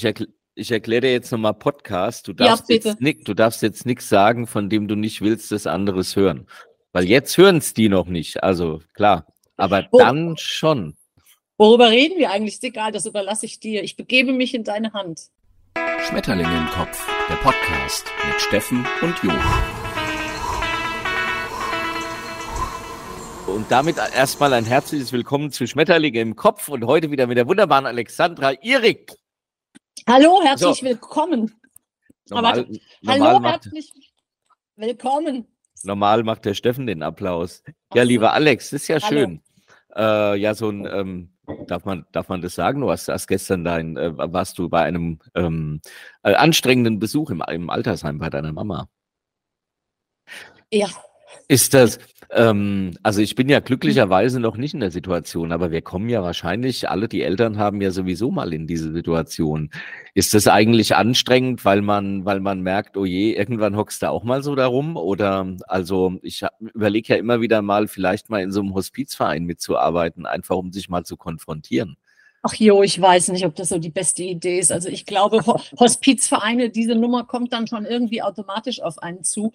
Ich, erkl ich erkläre dir jetzt nochmal Podcast. Du darfst, ja, jetzt nicht, du darfst jetzt nichts sagen, von dem du nicht willst, dass anderes hören. Weil jetzt hören es die noch nicht. Also klar. Aber Wo, dann schon. Worüber reden wir eigentlich? Ist egal, das überlasse ich dir. Ich begebe mich in deine Hand. Schmetterlinge im Kopf, der Podcast mit Steffen und Jo. Und damit erstmal ein herzliches Willkommen zu Schmetterlinge im Kopf und heute wieder mit der wunderbaren Alexandra Irik. Hallo, herzlich so. willkommen. Normal, normal hallo, herzlich willkommen. Normal macht der Steffen den Applaus. Ja, lieber Alex, das ist ja hallo. schön. Äh, ja, so ein, ähm, darf, man, darf man das sagen? Du hast, hast gestern dein, äh, warst du bei einem ähm, äh, anstrengenden Besuch im, im Altersheim bei deiner Mama. Ja. Ist das, ähm, also ich bin ja glücklicherweise noch nicht in der Situation, aber wir kommen ja wahrscheinlich, alle die Eltern haben ja sowieso mal in diese Situation. Ist das eigentlich anstrengend, weil man, weil man merkt, oh je, irgendwann hockst du auch mal so darum? Oder also ich überlege ja immer wieder mal, vielleicht mal in so einem Hospizverein mitzuarbeiten, einfach um sich mal zu konfrontieren. Ach jo, ich weiß nicht, ob das so die beste Idee ist. Also ich glaube, Hospizvereine, diese Nummer kommt dann schon irgendwie automatisch auf einen zu.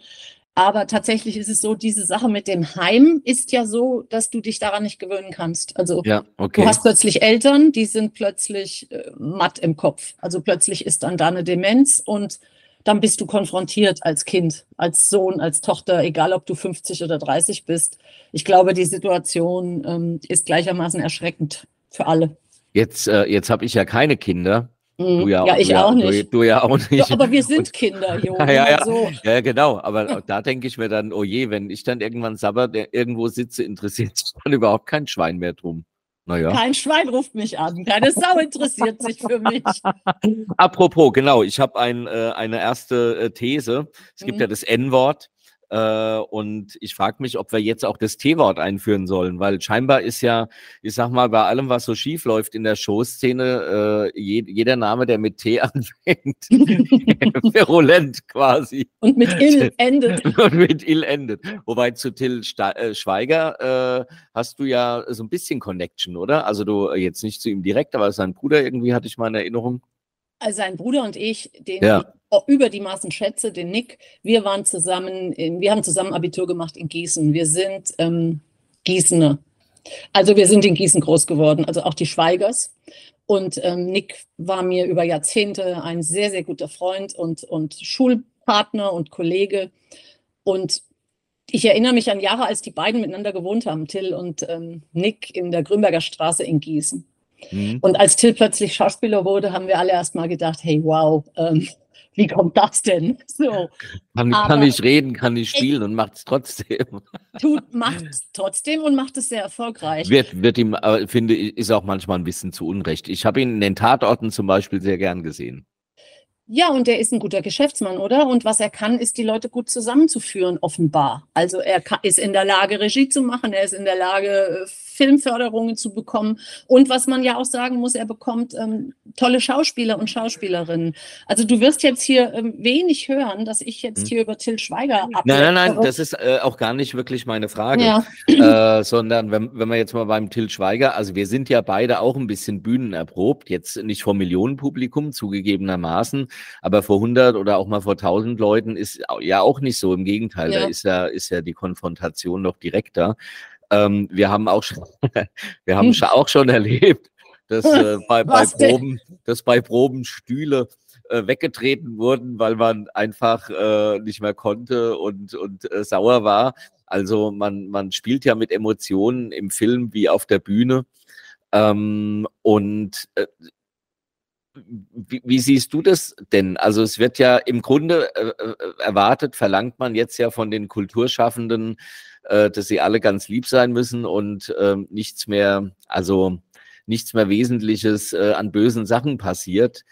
Aber tatsächlich ist es so, diese Sache mit dem Heim ist ja so, dass du dich daran nicht gewöhnen kannst. Also ja, okay. du hast plötzlich Eltern, die sind plötzlich äh, matt im Kopf. Also plötzlich ist dann da eine Demenz und dann bist du konfrontiert als Kind, als Sohn, als Tochter, egal ob du 50 oder 30 bist. Ich glaube, die Situation ähm, ist gleichermaßen erschreckend für alle. Jetzt, äh, jetzt habe ich ja keine Kinder. Mhm. Du ja, ja, ich auch nicht. Du, du, ja auch nicht. Ja, aber wir sind und, Kinder, Jo. Ja, ja, ja. So. ja, genau. Aber da denke ich mir dann, oh je, wenn ich dann irgendwann der irgendwo sitze, interessiert sich dann überhaupt kein Schwein mehr drum. Naja. Kein Schwein ruft mich an. Keine Sau interessiert sich für mich. Apropos, genau, ich habe ein, äh, eine erste äh, These. Es mhm. gibt ja das N-Wort. Äh, und ich frage mich, ob wir jetzt auch das T-Wort einführen sollen, weil scheinbar ist ja, ich sag mal, bei allem, was so schief läuft in der Showszene, äh, je, jeder Name, der mit T anfängt, virulent quasi. Und mit ill endet. Und mit ill endet. Wobei zu Till Sta äh, Schweiger äh, hast du ja so ein bisschen Connection, oder? Also du jetzt nicht zu ihm direkt, aber sein Bruder irgendwie hatte ich mal in Erinnerung. Also sein Bruder und ich, den ja. ich über die Maßen schätze, den Nick, wir waren zusammen, in, wir haben zusammen Abitur gemacht in Gießen. Wir sind ähm, Gießener. Also wir sind in Gießen groß geworden, also auch die Schweigers. Und ähm, Nick war mir über Jahrzehnte ein sehr, sehr guter Freund und, und Schulpartner und Kollege. Und ich erinnere mich an Jahre, als die beiden miteinander gewohnt haben, Till und ähm, Nick in der Grünberger Straße in Gießen. Mhm. Und als Till plötzlich Schauspieler wurde, haben wir alle erst mal gedacht, hey, wow, ähm, wie kommt das denn? So. Kann, kann ich reden, kann ich spielen und macht es trotzdem. Tut, macht es trotzdem und macht es sehr erfolgreich. Wird, wird ihm, äh, finde ich, ist auch manchmal ein bisschen zu Unrecht. Ich habe ihn in den Tatorten zum Beispiel sehr gern gesehen. Ja, und er ist ein guter Geschäftsmann, oder? Und was er kann, ist, die Leute gut zusammenzuführen, offenbar. Also er kann, ist in der Lage, Regie zu machen, er ist in der Lage, äh, Filmförderungen zu bekommen. Und was man ja auch sagen muss, er bekommt ähm, tolle Schauspieler und Schauspielerinnen. Also du wirst jetzt hier ähm, wenig hören, dass ich jetzt hm. hier über Till Schweiger ableite. Nein, nein, nein, das ist äh, auch gar nicht wirklich meine Frage. Ja. Äh, sondern wenn, wenn wir jetzt mal beim Till Schweiger, also wir sind ja beide auch ein bisschen bühnenerprobt, jetzt nicht vor Millionenpublikum zugegebenermaßen, aber vor 100 oder auch mal vor 1000 Leuten ist ja auch nicht so. Im Gegenteil, ja. da ist ja, ist ja die Konfrontation noch direkter. Ähm, wir haben auch schon, wir haben hm. auch schon erlebt, dass äh, bei, bei Proben, dass bei Proben Stühle äh, weggetreten wurden, weil man einfach äh, nicht mehr konnte und, und äh, sauer war. Also man, man spielt ja mit Emotionen im Film wie auf der Bühne. Ähm, und äh, wie, wie, siehst du das denn? Also es wird ja im Grunde äh, erwartet, verlangt man jetzt ja von den Kulturschaffenden, äh, dass sie alle ganz lieb sein müssen und äh, nichts mehr, also nichts mehr Wesentliches äh, an bösen Sachen passiert.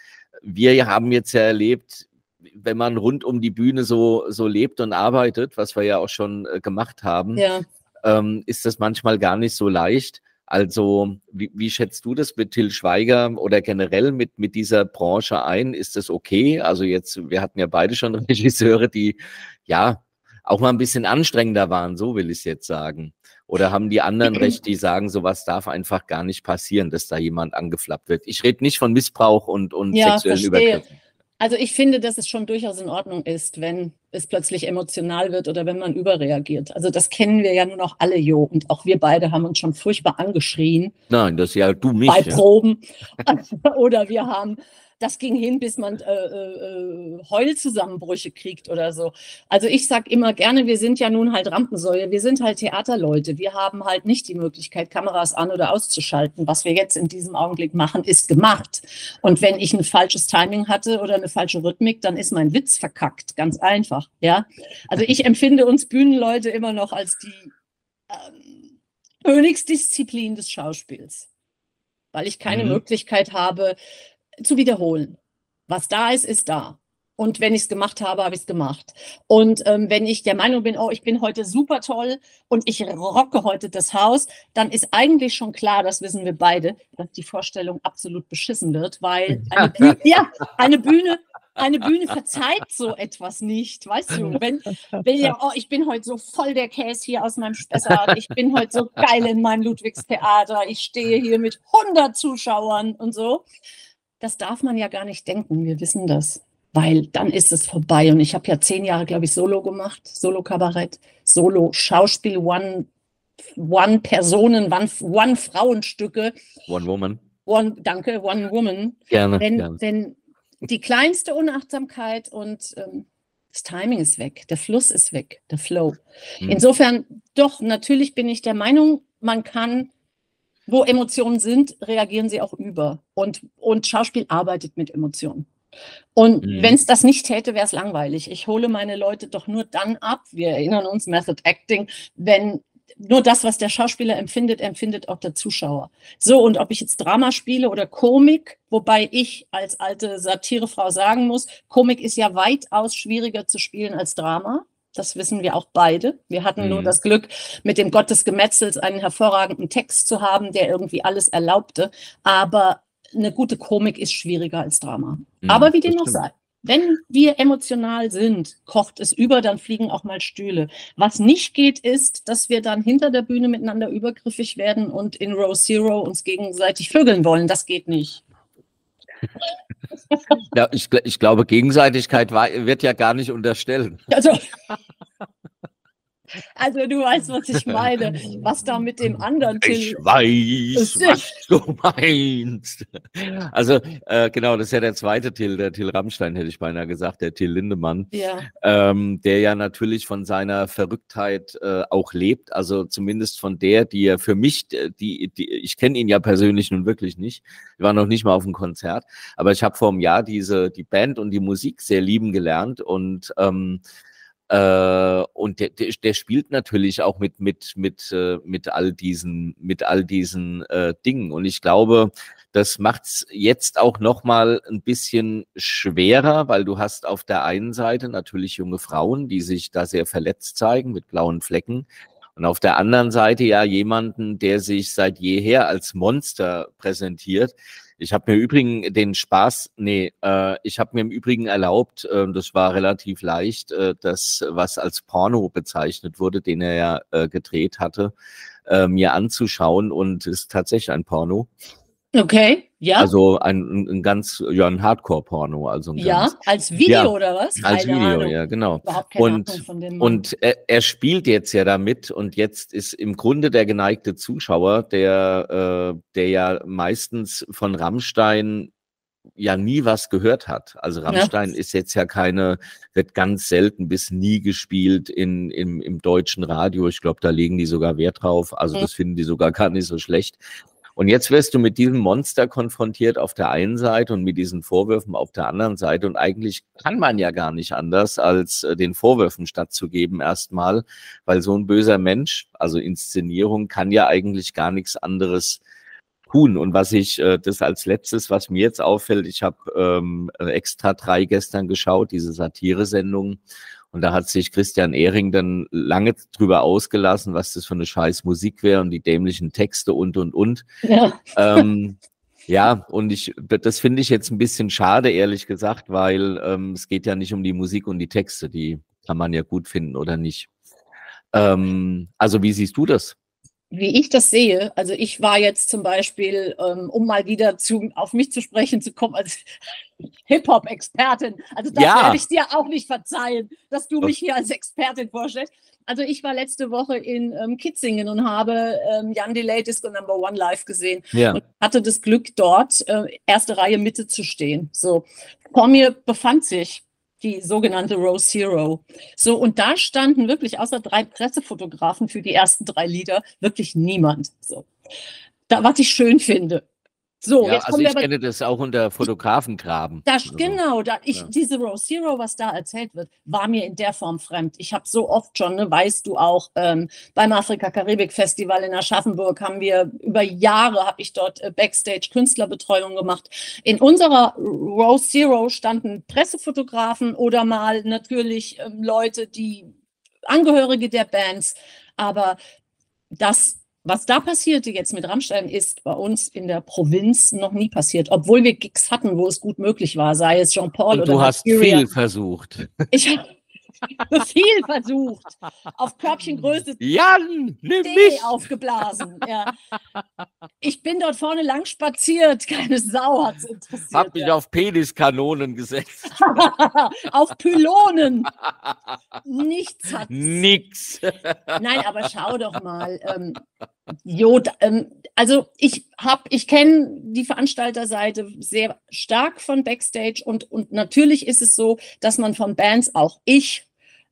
Wir haben jetzt ja erlebt, wenn man rund um die Bühne so, so lebt und arbeitet, was wir ja auch schon äh, gemacht haben, ja. ähm, ist das manchmal gar nicht so leicht. Also, wie, wie schätzt du das mit Till Schweiger oder generell mit, mit dieser Branche ein? Ist das okay? Also jetzt, wir hatten ja beide schon Regisseure, die ja auch mal ein bisschen anstrengender waren, so will ich es jetzt sagen. Oder haben die anderen recht, die sagen, sowas darf einfach gar nicht passieren, dass da jemand angeflappt wird? Ich rede nicht von Missbrauch und, und ja, sexuellen verstehe. Übergriffen. Also ich finde, dass es schon durchaus in Ordnung ist, wenn es plötzlich emotional wird oder wenn man überreagiert. Also das kennen wir ja nun auch alle, Jo. Und auch wir beide haben uns schon furchtbar angeschrien. Nein, das ist ja du mich. Bei ja. Proben. oder wir haben das ging hin, bis man äh, äh, Heulzusammenbrüche kriegt oder so. Also ich sage immer gerne, wir sind ja nun halt Rampensäule, wir sind halt Theaterleute. Wir haben halt nicht die Möglichkeit, Kameras an oder auszuschalten. Was wir jetzt in diesem Augenblick machen, ist gemacht. Und wenn ich ein falsches Timing hatte oder eine falsche Rhythmik, dann ist mein Witz verkackt. Ganz einfach. Ja. Also ich empfinde uns Bühnenleute immer noch als die ähm, Königsdisziplin des Schauspiels weil ich keine mhm. Möglichkeit habe, zu wiederholen. Was da ist, ist da. Und wenn ich es gemacht habe, habe ich es gemacht. Und ähm, wenn ich der Meinung bin, oh, ich bin heute super toll und ich rocke heute das Haus, dann ist eigentlich schon klar, das wissen wir beide, dass die Vorstellung absolut beschissen wird, weil eine Bühne, ja, eine Bühne, eine Bühne verzeiht so etwas nicht, weißt du? Wenn, wenn ja, oh, ich bin heute so voll der Käse hier aus meinem Spessart, ich bin heute so geil in meinem Ludwigstheater, ich stehe hier mit 100 Zuschauern und so das darf man ja gar nicht denken. Wir wissen das, weil dann ist es vorbei. Und ich habe ja zehn Jahre, glaube ich, Solo gemacht, Solo-Kabarett, Solo-Schauspiel, One, One Personen, One, One Frauenstücke. One Woman. One, danke, One Woman. Gerne. Wenn, gerne. wenn die kleinste Unachtsamkeit und ähm, das Timing ist weg, der Fluss ist weg, der Flow. Hm. Insofern, doch, natürlich bin ich der Meinung, man kann wo Emotionen sind, reagieren sie auch über. Und, und Schauspiel arbeitet mit Emotionen. Und mhm. wenn es das nicht täte, wäre es langweilig. Ich hole meine Leute doch nur dann ab, wir erinnern uns, Method Acting, wenn nur das, was der Schauspieler empfindet, empfindet auch der Zuschauer. So, und ob ich jetzt Drama spiele oder Komik, wobei ich als alte Satirefrau sagen muss, Komik ist ja weitaus schwieriger zu spielen als Drama. Das wissen wir auch beide. Wir hatten mhm. nur das Glück, mit dem Gott des Gemetzels einen hervorragenden Text zu haben, der irgendwie alles erlaubte. Aber eine gute Komik ist schwieriger als Drama. Mhm, Aber wie dem noch sei. Wenn wir emotional sind, kocht es über, dann fliegen auch mal Stühle. Was nicht geht, ist, dass wir dann hinter der Bühne miteinander übergriffig werden und in Row Zero uns gegenseitig vögeln wollen. Das geht nicht. Ja, ich, ich glaube, Gegenseitigkeit war, wird ja gar nicht unterstellen. Also, also du weißt, was ich meine, was da mit dem anderen Till. Ich weiß, was du meinst. Also äh, genau, das ist ja der zweite Till, der Till Rammstein, hätte ich beinahe gesagt, der Till Lindemann, ja. ähm, der ja natürlich von seiner Verrücktheit äh, auch lebt, also zumindest von der, die er für mich, die, die ich kenne ihn ja persönlich nun wirklich nicht, ich war noch nicht mal auf dem Konzert, aber ich habe vor einem Jahr diese die Band und die Musik sehr lieben gelernt und ähm, äh, und der, der, der spielt natürlich auch mit, mit, mit, äh, mit all diesen, mit all diesen äh, Dingen. Und ich glaube, das macht's jetzt auch nochmal ein bisschen schwerer, weil du hast auf der einen Seite natürlich junge Frauen, die sich da sehr verletzt zeigen mit blauen Flecken. Und auf der anderen Seite ja jemanden, der sich seit jeher als Monster präsentiert, ich habe mir übrigens den Spaß, nee, äh, ich habe mir im Übrigen erlaubt, äh, das war relativ leicht, äh, das, was als Porno bezeichnet wurde, den er ja äh, gedreht hatte, äh, mir anzuschauen und ist tatsächlich ein Porno. Okay, ja. Also ein, ein ganz, ja, ein Hardcore-Porno. Also ja, ganz, als Video ja, oder was? Keine als Video, Ahnung. ja, genau. und und er, er, spielt jetzt ja damit und jetzt ist im Grunde der geneigte Zuschauer, der, äh, der ja meistens von Rammstein ja nie was gehört hat. Also Rammstein ja. ist jetzt ja keine, wird ganz selten bis nie gespielt in, im, im deutschen Radio. Ich glaube, da legen die sogar Wert drauf. Also mhm. das finden die sogar gar nicht so schlecht. Und jetzt wirst du mit diesem Monster konfrontiert auf der einen Seite und mit diesen Vorwürfen auf der anderen Seite. Und eigentlich kann man ja gar nicht anders, als äh, den Vorwürfen stattzugeben erstmal, weil so ein böser Mensch, also Inszenierung, kann ja eigentlich gar nichts anderes tun. Und was ich, äh, das als letztes, was mir jetzt auffällt, ich habe ähm, extra drei gestern geschaut, diese Satire-Sendung. Und da hat sich Christian Ehring dann lange drüber ausgelassen, was das für eine scheiß Musik wäre und die dämlichen Texte und, und, und. Ja, ähm, ja und ich, das finde ich jetzt ein bisschen schade, ehrlich gesagt, weil ähm, es geht ja nicht um die Musik und die Texte, die kann man ja gut finden oder nicht. Ähm, also wie siehst du das? wie ich das sehe, also ich war jetzt zum Beispiel, ähm, um mal wieder zu, auf mich zu sprechen zu kommen, als Hip-Hop-Expertin. Also das ja. werde ich dir auch nicht verzeihen, dass du mich hier als Expertin vorstellst. Also ich war letzte Woche in ähm, Kitzingen und habe ähm, Jan Delay Disco Number One live gesehen ja. und hatte das Glück, dort äh, erste Reihe Mitte zu stehen. So vor mir befand sich die sogenannte Row Zero. So, und da standen wirklich außer drei Pressefotografen für die ersten drei Lieder wirklich niemand. So. Da, was ich schön finde. So, ja, jetzt also ich kenne das auch unter Fotografengraben. Das, also, genau, da ich, ja. diese Row Zero, was da erzählt wird, war mir in der Form fremd. Ich habe so oft schon, ne, weißt du auch, ähm, beim Afrika-Karibik-Festival in Aschaffenburg haben wir über Jahre, habe ich dort äh, Backstage-Künstlerbetreuung gemacht. In unserer Row Zero standen Pressefotografen oder mal natürlich ähm, Leute, die Angehörige der Bands, aber das was da passierte jetzt mit Rammstein ist bei uns in der Provinz noch nie passiert, obwohl wir Gigs hatten, wo es gut möglich war, sei es Jean-Paul oder Du hast Nigeria. viel versucht. Ich habe viel versucht. Auf Körbchengröße Jan, nimm mich. aufgeblasen. Ja. Ich bin dort vorne lang spaziert. Keine Sau hat es interessiert. Hab mich ja. auf Peniskanonen gesetzt. auf Pylonen. Nichts hat Nix. Nein, aber schau doch mal. Ähm, jo, ähm, also ich habe, ich kenne die Veranstalterseite sehr stark von Backstage und, und natürlich ist es so, dass man von Bands, auch ich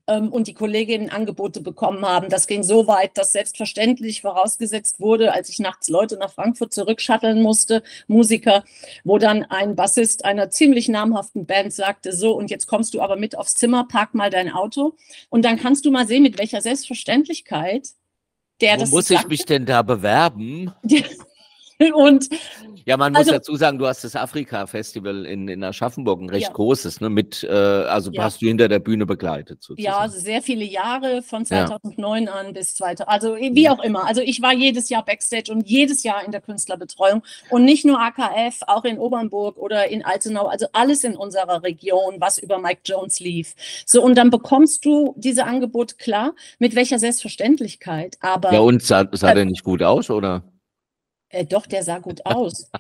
ähm, und die Kolleginnen Angebote bekommen haben. Das ging so weit, dass selbstverständlich vorausgesetzt wurde, als ich nachts Leute nach Frankfurt zurückschatteln musste, Musiker, wo dann ein Bassist einer ziemlich namhaften Band sagte, so, und jetzt kommst du aber mit aufs Zimmer, park mal dein Auto und dann kannst du mal sehen, mit welcher Selbstverständlichkeit der Wo das muss ich mich denn da bewerben? Und ja, man muss also, dazu sagen, du hast das Afrika-Festival in, in Aschaffenburg, ein recht ja. großes, ne? Mit, äh, also ja. hast du hinter der Bühne begleitet. Sozusagen. Ja, also sehr viele Jahre von 2009 ja. an bis 2000, also wie auch immer. Also ich war jedes Jahr Backstage und jedes Jahr in der Künstlerbetreuung und nicht nur AKF, auch in Obernburg oder in Altenau, also alles in unserer Region, was über Mike Jones lief. So, und dann bekommst du diese Angebote klar, mit welcher Selbstverständlichkeit. Aber, ja, und sah, sah äh, der nicht gut aus, oder? Äh, doch, der sah gut aus.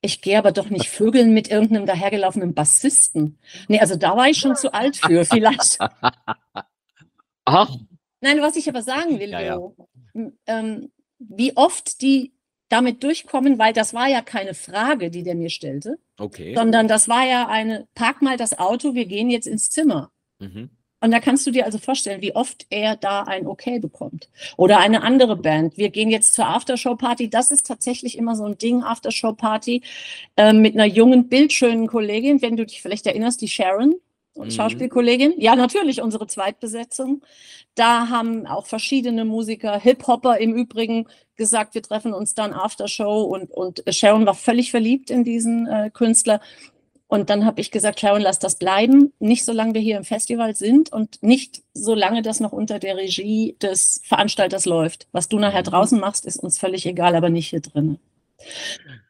Ich gehe aber doch nicht vögeln mit irgendeinem dahergelaufenen Bassisten. Nee, also da war ich schon zu alt für, vielleicht. Ach. Nein, was ich aber sagen will, ja, ja. Ähm, wie oft die damit durchkommen, weil das war ja keine Frage, die der mir stellte, okay. sondern das war ja eine, park mal das Auto, wir gehen jetzt ins Zimmer. Mhm. Und da kannst du dir also vorstellen, wie oft er da ein Okay bekommt. Oder eine andere Band. Wir gehen jetzt zur Aftershow-Party. Das ist tatsächlich immer so ein Ding, Aftershow-Party, äh, mit einer jungen, bildschönen Kollegin, wenn du dich vielleicht erinnerst, die Sharon, mhm. Schauspielkollegin. Ja, natürlich, unsere Zweitbesetzung. Da haben auch verschiedene Musiker, Hip-Hopper im Übrigen, gesagt, wir treffen uns dann Aftershow und, und Sharon war völlig verliebt in diesen äh, Künstler. Und dann habe ich gesagt, Sharon, lass das bleiben. Nicht solange wir hier im Festival sind und nicht solange das noch unter der Regie des Veranstalters läuft. Was du nachher mhm. draußen machst, ist uns völlig egal, aber nicht hier drin.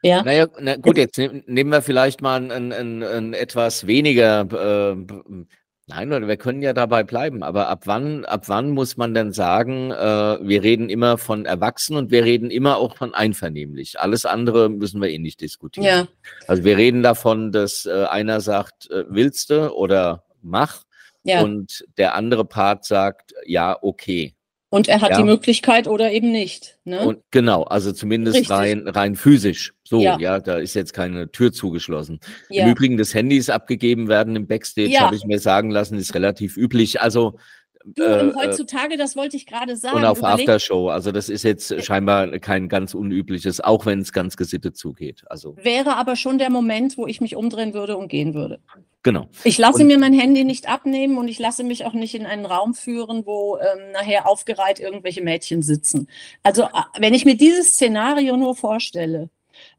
Ja. Naja, na gut, jetzt nehmen wir vielleicht mal ein, ein, ein etwas weniger äh, Nein, wir können ja dabei bleiben. Aber ab wann, ab wann muss man denn sagen, äh, wir reden immer von Erwachsenen und wir reden immer auch von einvernehmlich. Alles andere müssen wir eh nicht diskutieren. Ja. Also wir reden davon, dass äh, einer sagt, äh, willst du oder mach. Ja. Und der andere Part sagt, ja, okay. Und er hat ja. die Möglichkeit oder eben nicht. Ne? Und genau, also zumindest rein, rein physisch. So, ja. ja. da ist jetzt keine Tür zugeschlossen. Ja. Im Übrigen, dass Handys abgegeben werden im Backstage, habe ich mir sagen lassen, ist relativ üblich. Also Du, äh, heutzutage, das wollte ich gerade sagen. Und auf Überleg Aftershow, also das ist jetzt äh, scheinbar kein ganz unübliches, auch wenn es ganz gesittet zugeht. Also wäre aber schon der Moment, wo ich mich umdrehen würde und gehen würde. Genau. Ich lasse und, mir mein Handy nicht abnehmen und ich lasse mich auch nicht in einen Raum führen, wo ähm, nachher aufgereiht irgendwelche Mädchen sitzen. Also äh, wenn ich mir dieses Szenario nur vorstelle,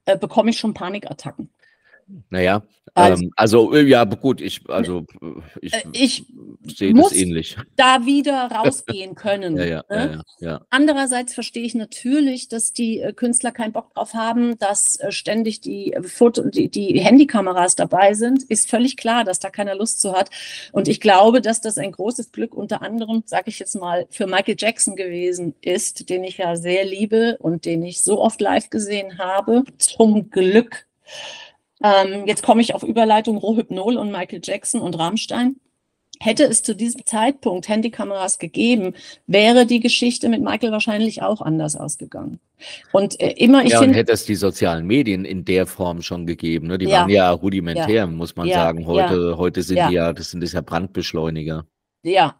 äh, bekomme ich schon Panikattacken. Naja, also, ähm, also äh, ja, gut, ich, also ich, äh, ich sehe das ähnlich. Da wieder rausgehen können. ja, ja, ne? ja, ja, Andererseits verstehe ich natürlich, dass die Künstler keinen Bock drauf haben, dass ständig die Foto, die, die Handykameras dabei sind. Ist völlig klar, dass da keiner Lust zu hat. Und ich glaube, dass das ein großes Glück unter anderem, sage ich jetzt mal, für Michael Jackson gewesen ist, den ich ja sehr liebe und den ich so oft live gesehen habe. Zum Glück ähm, jetzt komme ich auf Überleitung Rohypnol und Michael Jackson und Rammstein. Hätte es zu diesem Zeitpunkt Handykameras gegeben, wäre die Geschichte mit Michael wahrscheinlich auch anders ausgegangen. Und äh, immer ich ja, finde. hätte es die sozialen Medien in der Form schon gegeben. Ne? Die ja, waren ja rudimentär, ja, muss man sagen. Heute, heute sind die ja, das sind das ja Brandbeschleuniger. Ja,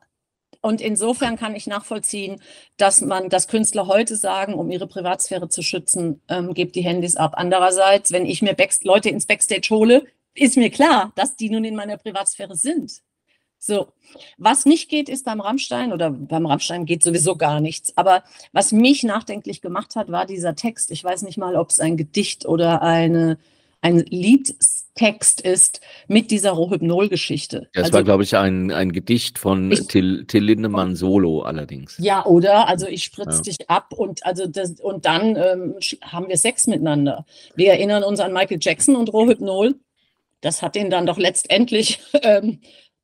und insofern kann ich nachvollziehen, dass man, dass Künstler heute sagen, um ihre Privatsphäre zu schützen, ähm, gebt die Handys ab. Andererseits, wenn ich mir Back Leute ins Backstage hole, ist mir klar, dass die nun in meiner Privatsphäre sind. So, was nicht geht, ist beim Rammstein oder beim Rammstein geht sowieso gar nichts. Aber was mich nachdenklich gemacht hat, war dieser Text. Ich weiß nicht mal, ob es ein Gedicht oder eine ein Liedtext ist mit dieser Rohypnol-Geschichte. Das also, war, glaube ich, ein, ein Gedicht von ich, Till, Till Lindemann solo allerdings. Ja, oder? Also ich spritz ja. dich ab und also das, und dann ähm, haben wir Sex miteinander. Wir erinnern uns an Michael Jackson und Rohypnol. Das hat ihn dann doch letztendlich ähm,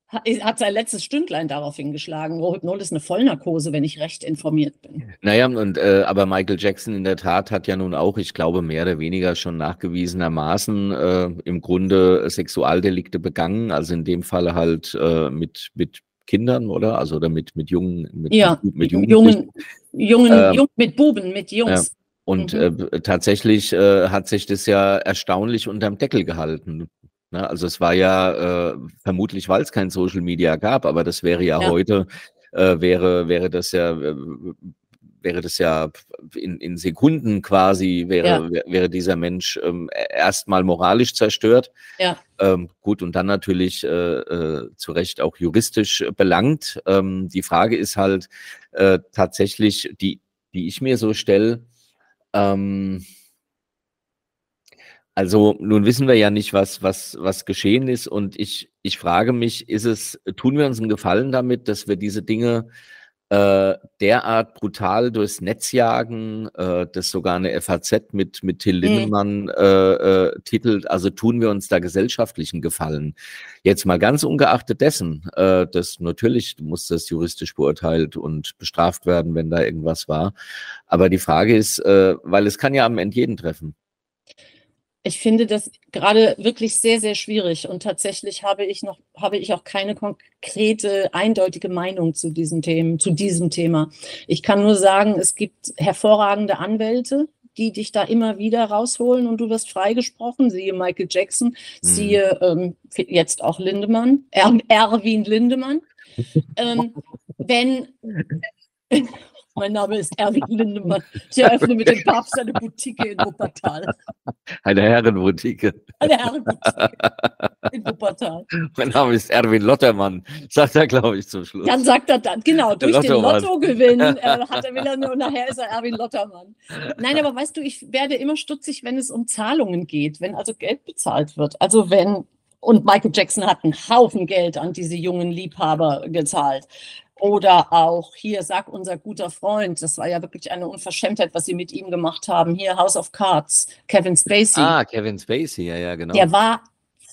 hat sein letztes Stündlein darauf hingeschlagen. Rohypnol ist eine Vollnarkose, wenn ich recht informiert bin. Naja, und äh, aber Michael Jackson in der Tat hat ja nun auch, ich glaube, mehr oder weniger schon nachgewiesenermaßen äh, im Grunde Sexualdelikte begangen. Also in dem Fall halt äh, mit, mit Kindern, oder? Also oder mit, mit jungen, mit, ja, mit, mit jungen, jungen, jungen, ähm, jung, mit Buben, mit Jungs. Ja. Und mhm. äh, tatsächlich äh, hat sich das ja erstaunlich unterm Deckel gehalten. Ne? Also es war ja äh, vermutlich, weil es kein Social Media gab, aber das wäre ja, ja. heute, äh, wäre, wäre das ja, äh, wäre das ja in, in Sekunden quasi, wäre, ja. wäre dieser Mensch ähm, e-, erstmal moralisch zerstört. Ja. Ähm, gut, und dann natürlich äh, äh, zu Recht auch juristisch belangt. Ähm, die Frage ist halt äh, tatsächlich, die, die ich mir so stelle, ähm, also nun wissen wir ja nicht, was, was, was geschehen ist. Und ich, ich frage mich, ist es, tun wir uns einen Gefallen damit, dass wir diese Dinge äh, derart brutal durchs Netz jagen, äh, das sogar eine FAZ mit, mit Till mhm. Lindemann äh, äh, titelt. Also tun wir uns da gesellschaftlichen Gefallen. Jetzt mal ganz ungeachtet dessen, äh, dass natürlich muss das juristisch beurteilt und bestraft werden, wenn da irgendwas war. Aber die Frage ist, äh, weil es kann ja am Ende jeden treffen ich finde das gerade wirklich sehr, sehr schwierig und tatsächlich habe ich noch, habe ich auch keine konkrete, eindeutige Meinung zu diesen Themen, zu diesem Thema. Ich kann nur sagen, es gibt hervorragende Anwälte, die dich da immer wieder rausholen und du wirst freigesprochen. Siehe Michael Jackson, mhm. siehe ähm, jetzt auch Lindemann, er Erwin Lindemann. ähm, wenn mein Name ist Erwin Lindemann. Ich eröffne mit dem Papst eine Boutique in Wuppertal. Eine Herrenboutique. Eine Herrenboutique in Wuppertal. Mein Name ist Erwin Lottermann, sagt er, glaube ich, zum Schluss. Dann sagt er dann, genau, durch Lottomann. den Lottogewinn äh, hat er will er nur, nachher ist er Erwin Lottermann. Nein, aber weißt du, ich werde immer stutzig, wenn es um Zahlungen geht, wenn also Geld bezahlt wird. Also wenn und Michael Jackson hat einen Haufen Geld an diese jungen Liebhaber gezahlt. Oder auch hier, sagt unser guter Freund, das war ja wirklich eine Unverschämtheit, was sie mit ihm gemacht haben. Hier House of Cards, Kevin Spacey. Ah, Kevin Spacey, ja, ja, genau. Der war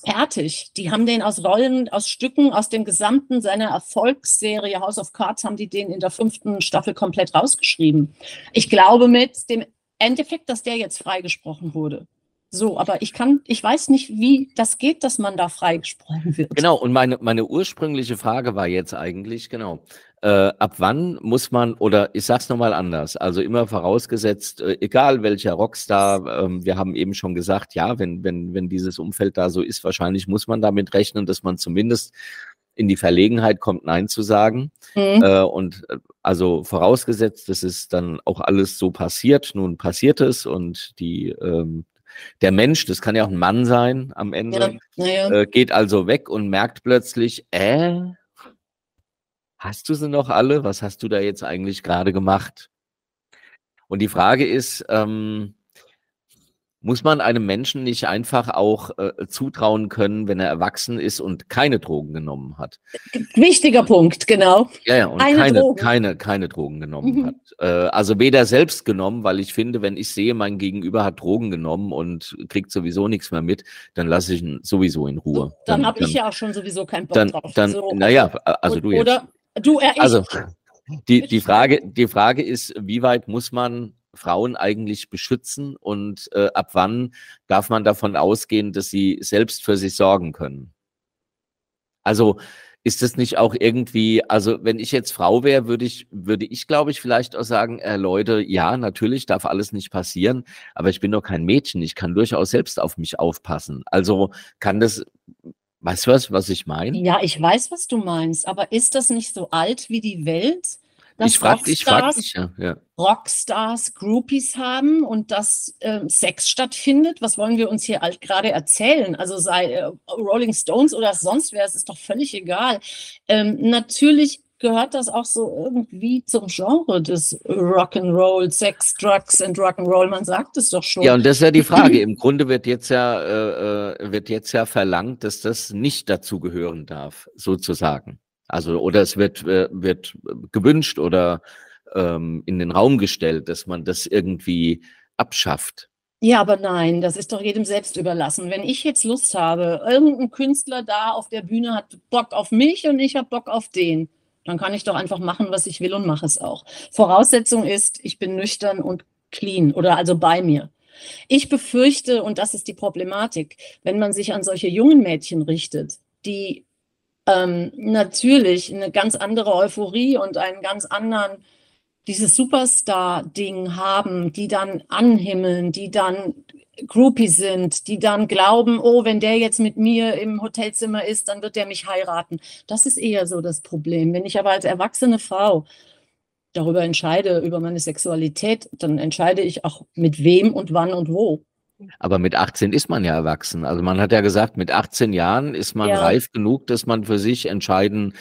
fertig. Die haben den aus Rollen, aus Stücken, aus dem gesamten seiner Erfolgsserie House of Cards, haben die den in der fünften Staffel komplett rausgeschrieben. Ich glaube mit dem Endeffekt, dass der jetzt freigesprochen wurde. So, aber ich kann, ich weiß nicht, wie das geht, dass man da freigesprochen wird. Genau, und meine, meine ursprüngliche Frage war jetzt eigentlich, genau, äh, ab wann muss man, oder ich sag's nochmal anders, also immer vorausgesetzt, äh, egal welcher Rockstar, äh, wir haben eben schon gesagt, ja, wenn, wenn, wenn dieses Umfeld da so ist, wahrscheinlich muss man damit rechnen, dass man zumindest in die Verlegenheit kommt, Nein zu sagen. Mhm. Äh, und äh, also vorausgesetzt, dass es dann auch alles so passiert. Nun passiert es und die ähm, der Mensch, das kann ja auch ein Mann sein am Ende, ja, ja. Äh, geht also weg und merkt plötzlich, äh, hast du sie noch alle? Was hast du da jetzt eigentlich gerade gemacht? Und die Frage ist, ähm, Muss man einem Menschen nicht einfach auch äh, zutrauen können, wenn er erwachsen ist und keine Drogen genommen hat? Wichtiger Punkt, genau. Ja, ja, und keine, keine, Drogen. keine, keine Drogen genommen mhm. hat. Äh, also weder selbst genommen, weil ich finde, wenn ich sehe, mein Gegenüber hat Drogen genommen und kriegt sowieso nichts mehr mit, dann lasse ich ihn sowieso in Ruhe. Dann, dann habe ich ja auch schon sowieso keinen Bock dann, drauf. Dann, so, naja, also und, du jetzt. Oder du, er, ich. Also, die, die, Frage, die Frage ist, wie weit muss man Frauen eigentlich beschützen und äh, ab wann darf man davon ausgehen, dass sie selbst für sich sorgen können? Also ist das nicht auch irgendwie, also wenn ich jetzt Frau wäre, würde ich, würde ich, glaube ich, vielleicht auch sagen, äh, Leute, ja, natürlich darf alles nicht passieren, aber ich bin doch kein Mädchen, ich kann durchaus selbst auf mich aufpassen. Also kann das, weißt du was, was ich meine? Ja, ich weiß, was du meinst, aber ist das nicht so alt wie die Welt? Ich frage dich, frag dich ja, ja. Rockstars Groupies haben und dass äh, Sex stattfindet. Was wollen wir uns hier gerade erzählen? Also sei äh, Rolling Stones oder sonst wer, es ist doch völlig egal. Ähm, natürlich gehört das auch so irgendwie zum Genre des Rock'n'Roll, Sex, Drugs and Rock'n'Roll. Man sagt es doch schon. Ja, und das ist ja die Frage. Im Grunde wird jetzt ja äh, äh, wird jetzt ja verlangt, dass das nicht dazugehören darf, sozusagen. Also, oder es wird, äh, wird gewünscht oder ähm, in den Raum gestellt, dass man das irgendwie abschafft. Ja, aber nein, das ist doch jedem selbst überlassen. Wenn ich jetzt Lust habe, irgendein Künstler da auf der Bühne hat Bock auf mich und ich habe Bock auf den, dann kann ich doch einfach machen, was ich will und mache es auch. Voraussetzung ist, ich bin nüchtern und clean oder also bei mir. Ich befürchte, und das ist die Problematik, wenn man sich an solche jungen Mädchen richtet, die ähm, natürlich eine ganz andere Euphorie und einen ganz anderen, dieses Superstar-Ding haben, die dann anhimmeln, die dann Groupie sind, die dann glauben, oh, wenn der jetzt mit mir im Hotelzimmer ist, dann wird der mich heiraten. Das ist eher so das Problem. Wenn ich aber als erwachsene Frau darüber entscheide, über meine Sexualität, dann entscheide ich auch mit wem und wann und wo. Aber mit 18 ist man ja erwachsen. Also man hat ja gesagt, mit 18 Jahren ist man ja. reif genug, dass man für sich entscheiden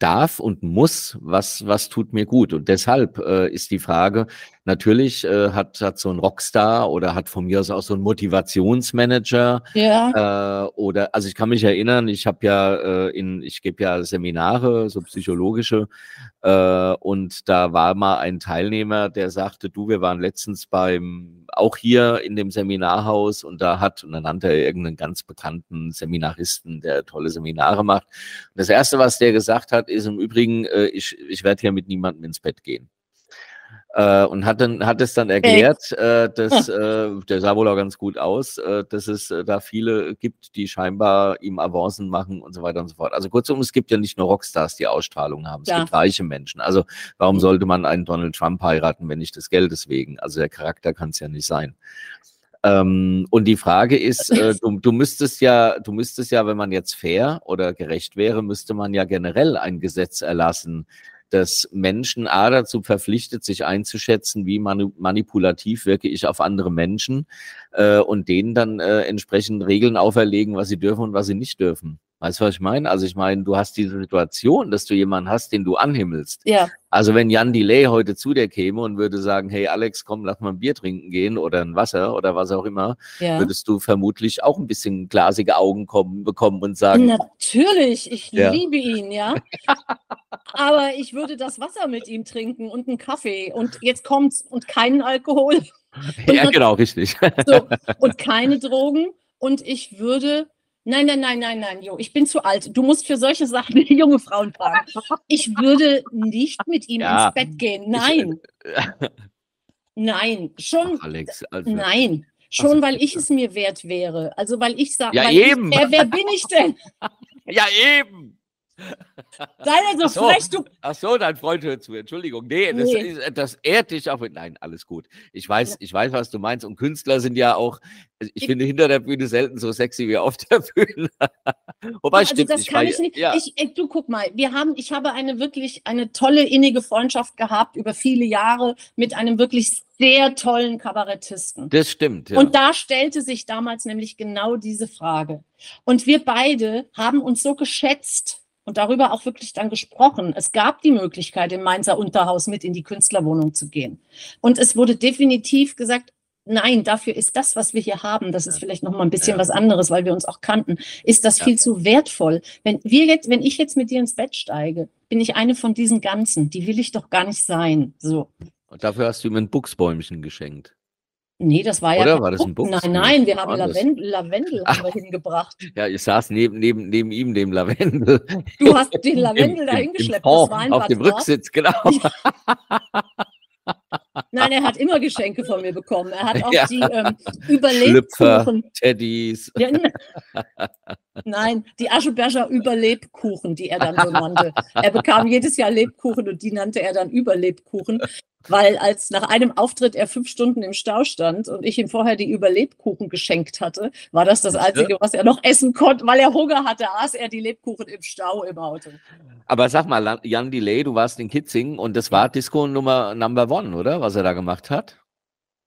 darf und muss, was, was tut mir gut. Und deshalb äh, ist die Frage, natürlich äh, hat, hat so ein Rockstar oder hat von mir aus auch so ein Motivationsmanager. Ja. Äh, oder, also ich kann mich erinnern, ich habe ja äh, in, ich gebe ja Seminare, so psychologische, äh, und da war mal ein Teilnehmer, der sagte, du, wir waren letztens beim, auch hier in dem Seminarhaus und da hat, und dann nannte er irgendeinen ganz bekannten Seminaristen, der tolle Seminare macht. Und das erste, was der gesagt hat, ist im Übrigen, äh, ich, ich werde hier mit niemandem ins Bett gehen äh, und hat, dann, hat es dann erklärt, äh, dass äh, der sah wohl auch ganz gut aus, äh, dass es äh, da viele gibt, die scheinbar ihm Avancen machen und so weiter und so fort. Also kurzum, es gibt ja nicht nur Rockstars, die Ausstrahlung haben, es ja. gibt reiche Menschen. Also warum mhm. sollte man einen Donald Trump heiraten, wenn nicht des Geldes wegen? Also der Charakter kann es ja nicht sein. Ähm, und die Frage ist, äh, du, du müsstest ja, du müsstest ja, wenn man jetzt fair oder gerecht wäre, müsste man ja generell ein Gesetz erlassen, dass Menschen A dazu verpflichtet, sich einzuschätzen, wie manipulativ wirke ich auf andere Menschen äh, und denen dann äh, entsprechend Regeln auferlegen, was sie dürfen und was sie nicht dürfen. Weißt du, was ich meine? Also ich meine, du hast diese Situation, dass du jemanden hast, den du anhimmelst. Ja. Also wenn Jan Delay heute zu dir käme und würde sagen, hey Alex, komm, lass mal ein Bier trinken gehen oder ein Wasser oder was auch immer, ja. würdest du vermutlich auch ein bisschen glasige Augen kommen, bekommen und sagen. Natürlich, ich ja. liebe ihn, ja. Aber ich würde das Wasser mit ihm trinken und einen Kaffee und jetzt kommt's und keinen Alkohol. ja, genau, richtig. So, und keine Drogen und ich würde Nein, nein, nein, nein, nein, Jo, ich bin zu alt. Du musst für solche Sachen junge Frauen fragen. Ich würde nicht mit ihm ja, ins Bett gehen. Nein. Ich, nein, schon. Ach, Alex, also, nein, schon also, weil ich es mir wert wäre. Also weil ich sage, ja, eben. Ich, wer bin ich denn? ja, eben. Sei also so, frech, du. Ach so, dein Freund hört zu. Entschuldigung. Nee, das, nee. das ehrt dich auch. Nein, alles gut. Ich weiß, ich weiß, was du meinst. Und Künstler sind ja auch, ich, ich finde hinter der Bühne selten so sexy wie auf der Bühne. Wobei, also stimmt, das kann ich nicht. Ja. Ich, du guck mal, wir haben, ich habe eine wirklich, eine tolle innige Freundschaft gehabt über viele Jahre mit einem wirklich sehr tollen Kabarettisten. Das stimmt. Ja. Und da stellte sich damals nämlich genau diese Frage. Und wir beide haben uns so geschätzt und darüber auch wirklich dann gesprochen. Es gab die Möglichkeit, im Mainzer Unterhaus mit in die Künstlerwohnung zu gehen. Und es wurde definitiv gesagt, nein, dafür ist das, was wir hier haben, das ist vielleicht noch mal ein bisschen ja. was anderes, weil wir uns auch kannten, ist das ja. viel zu wertvoll. Wenn wir jetzt, wenn ich jetzt mit dir ins Bett steige, bin ich eine von diesen Ganzen, die will ich doch gar nicht sein. So. Und dafür hast du ihm ein Buchsbäumchen geschenkt. Nee, das war Oder ja. war das ein Buchs? Nein, nein, wir haben Lavendel, Lavendel haben wir hingebracht. Ja, ich saß neben, neben, neben ihm, dem Lavendel. Du hast den Lavendel da hingeschleppt. Das war ein auf dem Rücksitz, genau. Nein, er hat immer Geschenke von mir bekommen. Er hat auch ja. die ähm, Überlebkuchen. Teddys. Ja, ne. nein, die Aschebecher Überlebkuchen, die er dann so nannte. Er bekam jedes Jahr Lebkuchen und die nannte er dann Überlebkuchen weil als nach einem Auftritt er fünf Stunden im Stau stand und ich ihm vorher die Überlebkuchen geschenkt hatte, war das das Einzige, was er noch essen konnte, weil er Hunger hatte, aß er die Lebkuchen im Stau im Auto. Aber sag mal, Jan Delay, du warst in Kitzing und das war Disco Nummer Number One, oder? Was er da gemacht hat?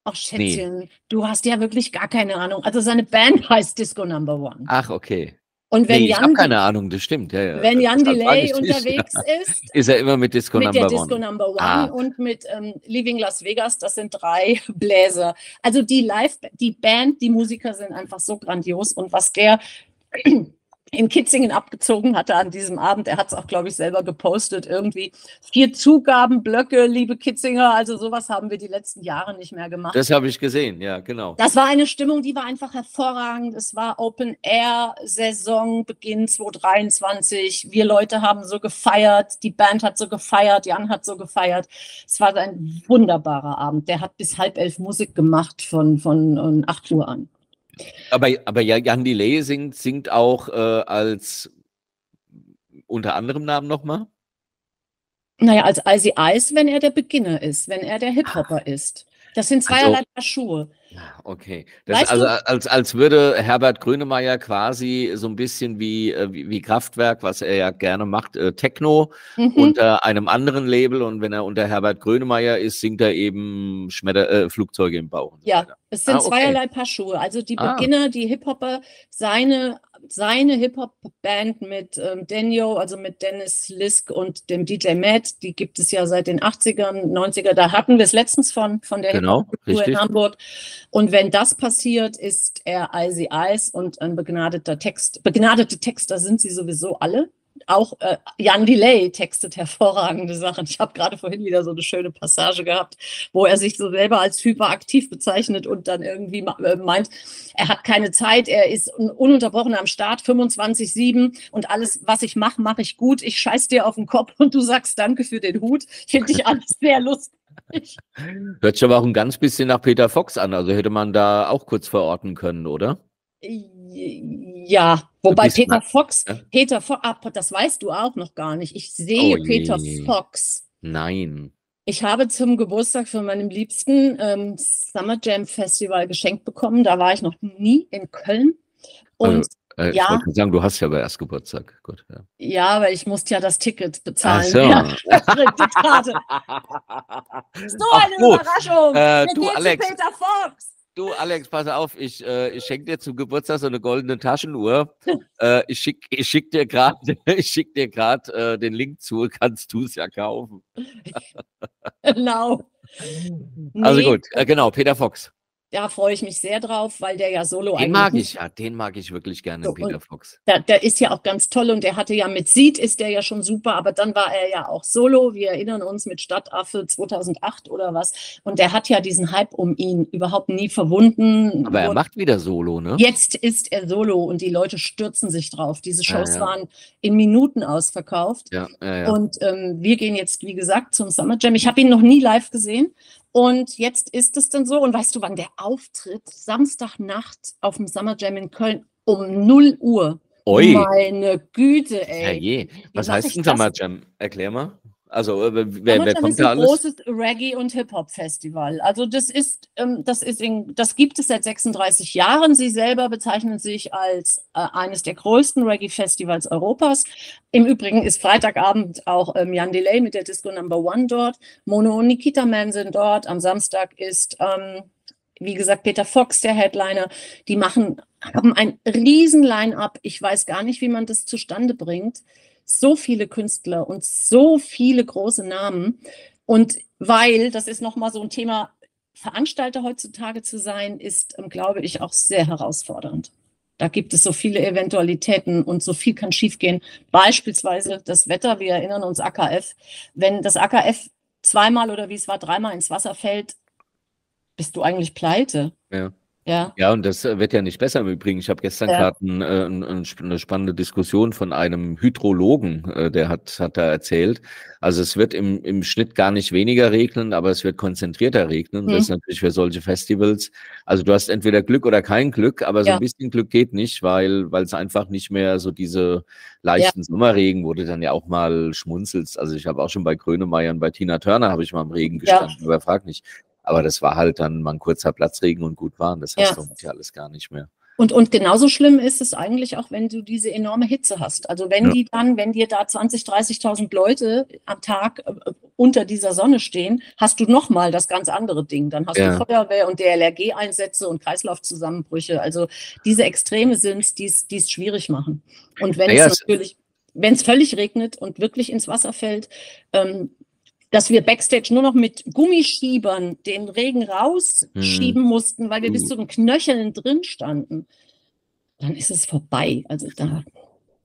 Ach Schätzchen, nee. du hast ja wirklich gar keine Ahnung. Also seine Band heißt Disco Number One. Ach, okay. Und wenn nee, Jan, ich habe keine Ahnung, das stimmt. Ja, ja. Wenn Jan Delay unterwegs ja. ist, ist er immer mit Disco mit Number der Disco One. Number One ah. und mit ähm, Leaving Las Vegas. Das sind drei Bläser. Also die Live, die Band, die Musiker sind einfach so grandios und was der in Kitzingen abgezogen hatte an diesem Abend. Er hat es auch, glaube ich, selber gepostet. Irgendwie vier Zugabenblöcke, liebe Kitzinger. Also sowas haben wir die letzten Jahre nicht mehr gemacht. Das habe ich gesehen, ja, genau. Das war eine Stimmung, die war einfach hervorragend. Es war Open Air Saison, Beginn 2023. Wir Leute haben so gefeiert. Die Band hat so gefeiert. Jan hat so gefeiert. Es war ein wunderbarer Abend. Der hat bis halb elf Musik gemacht von, von, von 8 Uhr an. Aber, aber Jan Delay singt, singt auch äh, als unter anderem Namen nochmal? Naja, als Icy Ice, wenn er der Beginner ist, wenn er der Hip-Hopper ah. ist. Das sind zweierlei also, Paar Schuhe. Okay. Das also, als, als würde Herbert Grönemeyer quasi so ein bisschen wie, äh, wie, wie Kraftwerk, was er ja gerne macht, äh, Techno mhm. unter einem anderen Label und wenn er unter Herbert Grönemeyer ist, singt er eben Schmetter, äh, Flugzeuge im Bauch. Ja, es sind ah, okay. zweierlei Paar Schuhe. Also die ah. Beginner, ah. die Hip-Hopper, seine seine Hip-Hop-Band mit ähm, Daniel, also mit Dennis Lisk und dem DJ Matt, die gibt es ja seit den 80ern, 90er. Da hatten wir es letztens von, von der genau, Hip-Hop-Kultur in Hamburg. Und wenn das passiert, ist er Icy Ice und ein begnadeter Text. Begnadete Texter sind sie sowieso alle auch äh, Jan Delay textet hervorragende Sachen. Ich habe gerade vorhin wieder so eine schöne Passage gehabt, wo er sich so selber als hyperaktiv bezeichnet und dann irgendwie äh, meint, er hat keine Zeit, er ist ununterbrochen am Start, 25-7 und alles, was ich mache, mache ich gut. Ich scheiß dir auf den Kopf und du sagst Danke für den Hut. Finde ich alles sehr lustig. Hört sich aber auch ein ganz bisschen nach Peter Fox an. Also hätte man da auch kurz verorten können, oder? Ja, wobei Peter Fox, ja? Peter Fox, ah, das weißt du auch noch gar nicht. Ich sehe oh Peter Fox. Nein. Ich habe zum Geburtstag von meinem liebsten ähm, Summer Jam Festival geschenkt bekommen. Da war ich noch nie in Köln. Und also, äh, ich ja, wollte sagen, du hast ja aber erst Geburtstag. Gut, ja. ja, weil ich musste ja das Ticket bezahlen. Ach so. Ja, so eine Ach, Überraschung. Äh, du, Alex. Peter Fox. Du, Alex, pass auf, ich, äh, ich schenke dir zum Geburtstag so eine goldene Taschenuhr. äh, ich schicke ich schick dir gerade schick äh, den Link zu, kannst du es ja kaufen. genau. Also nee. gut, äh, genau, Peter Fox. Da freue ich mich sehr drauf, weil der ja solo Den mag ich, ja, den mag ich wirklich gerne, so, Peter Fox. Der, der, ist ja auch ganz toll und der hatte ja mit Seed ist der ja schon super, aber dann war er ja auch solo. Wir erinnern uns mit Stadtaffe 2008 oder was. Und der hat ja diesen Hype um ihn überhaupt nie verwunden. Aber er und macht wieder Solo, ne? Jetzt ist er Solo und die Leute stürzen sich drauf. Diese Shows ja, ja. waren in Minuten ausverkauft. Ja, und ähm, wir gehen jetzt, wie gesagt, zum Summer Jam. Ich habe ihn noch nie live gesehen, und jetzt ist es dann so, und weißt du, wann der Auftritt? Samstagnacht auf dem Summer Jam in Köln um 0 Uhr. Oi. Meine Güte, ey. Herrje. Was heißt ein Summer Jam? Erklär mal. Also äh, wer, wer kommt da alles? Das ist ein großes Reggae- und Hip-Hop-Festival. Also das ist, ähm, das ist in, das gibt es seit 36 Jahren. Sie selber bezeichnen sich als äh, eines der größten Reggae-Festivals Europas. Im Übrigen ist Freitagabend auch ähm, Jan Delay mit der Disco Number One dort. Mono und Nikita Man sind dort. Am Samstag ist, ähm, wie gesagt, Peter Fox der Headliner. Die machen, haben ein riesen Line-up. Ich weiß gar nicht, wie man das zustande bringt so viele Künstler und so viele große Namen. Und weil, das ist nochmal so ein Thema, Veranstalter heutzutage zu sein, ist, ähm, glaube ich, auch sehr herausfordernd. Da gibt es so viele Eventualitäten und so viel kann schiefgehen. Beispielsweise das Wetter, wir erinnern uns AKF. Wenn das AKF zweimal oder wie es war, dreimal ins Wasser fällt, bist du eigentlich pleite. Ja. Ja. ja, und das äh, wird ja nicht besser im Übrigen. Ich habe gestern ja. gerade ein, äh, ein, eine spannende Diskussion von einem Hydrologen, äh, der hat, hat da erzählt. Also es wird im, im Schnitt gar nicht weniger regnen, aber es wird konzentrierter regnen. Mhm. Das ist natürlich für solche Festivals. Also du hast entweder Glück oder kein Glück, aber ja. so ein bisschen Glück geht nicht, weil weil es einfach nicht mehr so diese leichten ja. Sommerregen, wo du dann ja auch mal schmunzelst. Also ich habe auch schon bei Grönemeyer und bei Tina Turner habe ich mal im Regen gestanden, ja. aber frag nicht. Aber das war halt dann mal ein kurzer Platzregen und gut waren. Das hast ja. du ja alles gar nicht mehr. Und, und genauso schlimm ist es eigentlich auch, wenn du diese enorme Hitze hast. Also wenn ja. die dann, wenn dir da 20, 30.000 Leute am Tag äh, unter dieser Sonne stehen, hast du nochmal das ganz andere Ding. Dann hast ja. du Feuerwehr und DLRG-Einsätze und Kreislaufzusammenbrüche. Also diese Extreme sind es, die es schwierig machen. Und wenn naja, es natürlich, wenn es völlig regnet und wirklich ins Wasser fällt, ähm, dass wir Backstage nur noch mit Gummischiebern den Regen rausschieben hm. mussten, weil wir bis zu den Knöcheln drin standen. Dann ist es vorbei. Also da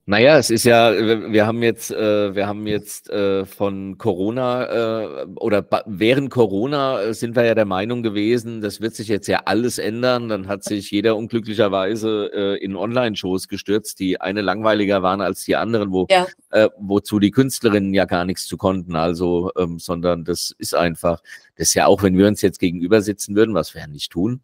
naja, es ist ja, wir haben jetzt, äh, wir haben jetzt äh, von Corona äh, oder während Corona äh, sind wir ja der Meinung gewesen, das wird sich jetzt ja alles ändern. Dann hat sich jeder unglücklicherweise äh, in Online-Shows gestürzt, die eine langweiliger waren als die anderen, wo, ja. äh, wozu die Künstlerinnen ja gar nichts zu konnten. Also, ähm, sondern das ist einfach, das ist ja auch, wenn wir uns jetzt gegenüber sitzen würden, was wir ja nicht tun,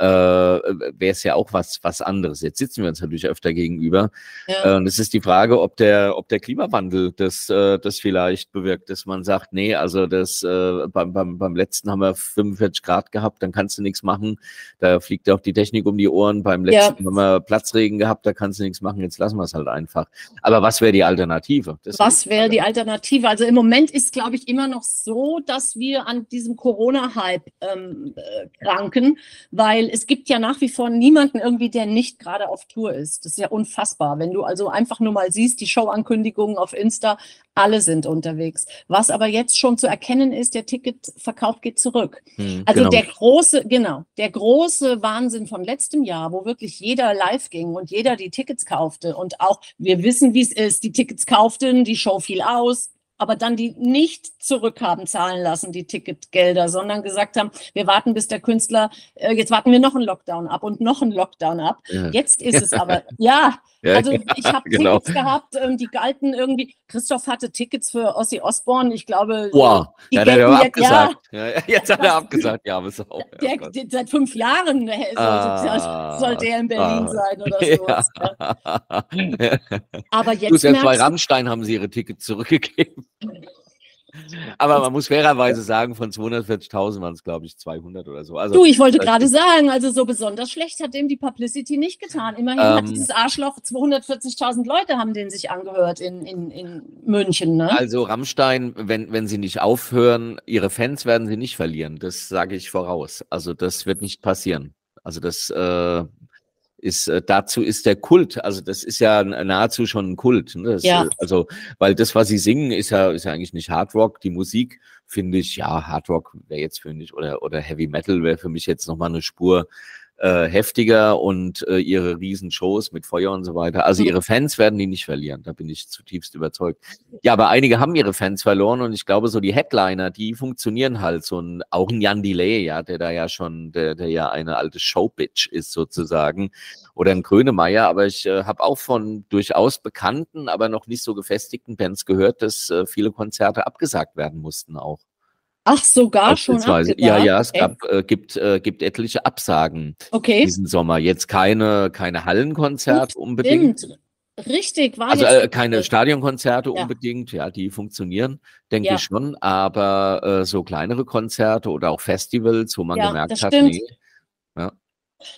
äh, wäre es ja auch was, was anderes. Jetzt sitzen wir uns natürlich öfter gegenüber. Ja. Äh, und es ist die Frage, ob der, ob der Klimawandel das, äh, das vielleicht bewirkt, dass man sagt, nee, also das äh, beim, beim, beim letzten haben wir 45 Grad gehabt, dann kannst du nichts machen. Da fliegt auch die Technik um die Ohren. Beim letzten ja. haben wir Platzregen gehabt, da kannst du nichts machen. Jetzt lassen wir es halt einfach. Aber was wäre die Alternative? Das was wäre die Alternative? Also im Moment ist, glaube ich, immer noch so, dass wir an diesem Corona-Hype ähm, äh, kranken, weil es gibt ja nach wie vor niemanden irgendwie, der nicht gerade auf Tour ist. Das ist ja unfassbar. Wenn du also einfach nur mal siehst, die Showankündigungen auf Insta, alle sind unterwegs. Was aber jetzt schon zu erkennen ist, der Ticketverkauf geht zurück. Hm, also genau. der große, genau, der große Wahnsinn von letztem Jahr, wo wirklich jeder live ging und jeder die Tickets kaufte und auch wir wissen, wie es ist, die Tickets kauften, die Show fiel aus, aber dann die nicht zurückhaben zahlen lassen, die Ticketgelder, sondern gesagt haben, wir warten, bis der Künstler, äh, jetzt warten wir noch einen Lockdown ab und noch einen Lockdown ab. Ja. Jetzt ist es aber, ja, ja, also ja, ich habe genau. Tickets gehabt, ähm, die galten irgendwie, Christoph hatte Tickets für Ossi Osborne, ich glaube. Wow, die ja, der hat abgesagt. Ja, jetzt hat er abgesagt, ja, aber auch. Der, der, seit fünf Jahren äh, sollte, ah, sollte er in Berlin ah, sein oder sowas. Aber jetzt. Du, selbst bei Rammstein haben sie ihre Tickets zurückgegeben. Aber man muss fairerweise sagen, von 240.000 waren es, glaube ich, 200 oder so. Also, du, ich wollte gerade sagen, also so besonders schlecht hat dem die Publicity nicht getan. Immerhin ähm, hat dieses Arschloch 240.000 Leute haben den sich angehört in, in, in München. Ne? Also Rammstein, wenn, wenn sie nicht aufhören, ihre Fans werden sie nicht verlieren. Das sage ich voraus. Also das wird nicht passieren. Also das, äh, ist äh, dazu ist der Kult, also das ist ja nahezu schon ein Kult. Ne? Das, ja. Also, weil das, was sie singen, ist ja, ist ja eigentlich nicht Hard Rock. Die Musik finde ich, ja, Hard Rock wäre jetzt für mich, oder, oder Heavy Metal wäre für mich jetzt nochmal eine Spur äh, heftiger und äh, ihre Riesenshows mit Feuer und so weiter. Also mhm. ihre Fans werden die nicht verlieren, da bin ich zutiefst überzeugt. Ja, aber einige haben ihre Fans verloren und ich glaube, so die Headliner, die funktionieren halt. So ein, auch ein Jan Delay, ja, der da ja schon, der, der ja eine alte Showbitch ist sozusagen. Oder ein Grönemeyer, aber ich äh, habe auch von durchaus bekannten, aber noch nicht so gefestigten Bands gehört, dass äh, viele Konzerte abgesagt werden mussten auch. Ach, sogar schon? Ja, ja, es gab, äh, gibt, äh, gibt etliche Absagen okay. diesen Sommer. Jetzt keine, keine Hallenkonzerte unbedingt. Richtig, war Also äh, keine Stadionkonzerte ja. unbedingt, ja, die funktionieren, denke ja. ich schon, aber äh, so kleinere Konzerte oder auch Festivals, wo man ja, gemerkt hat, nee,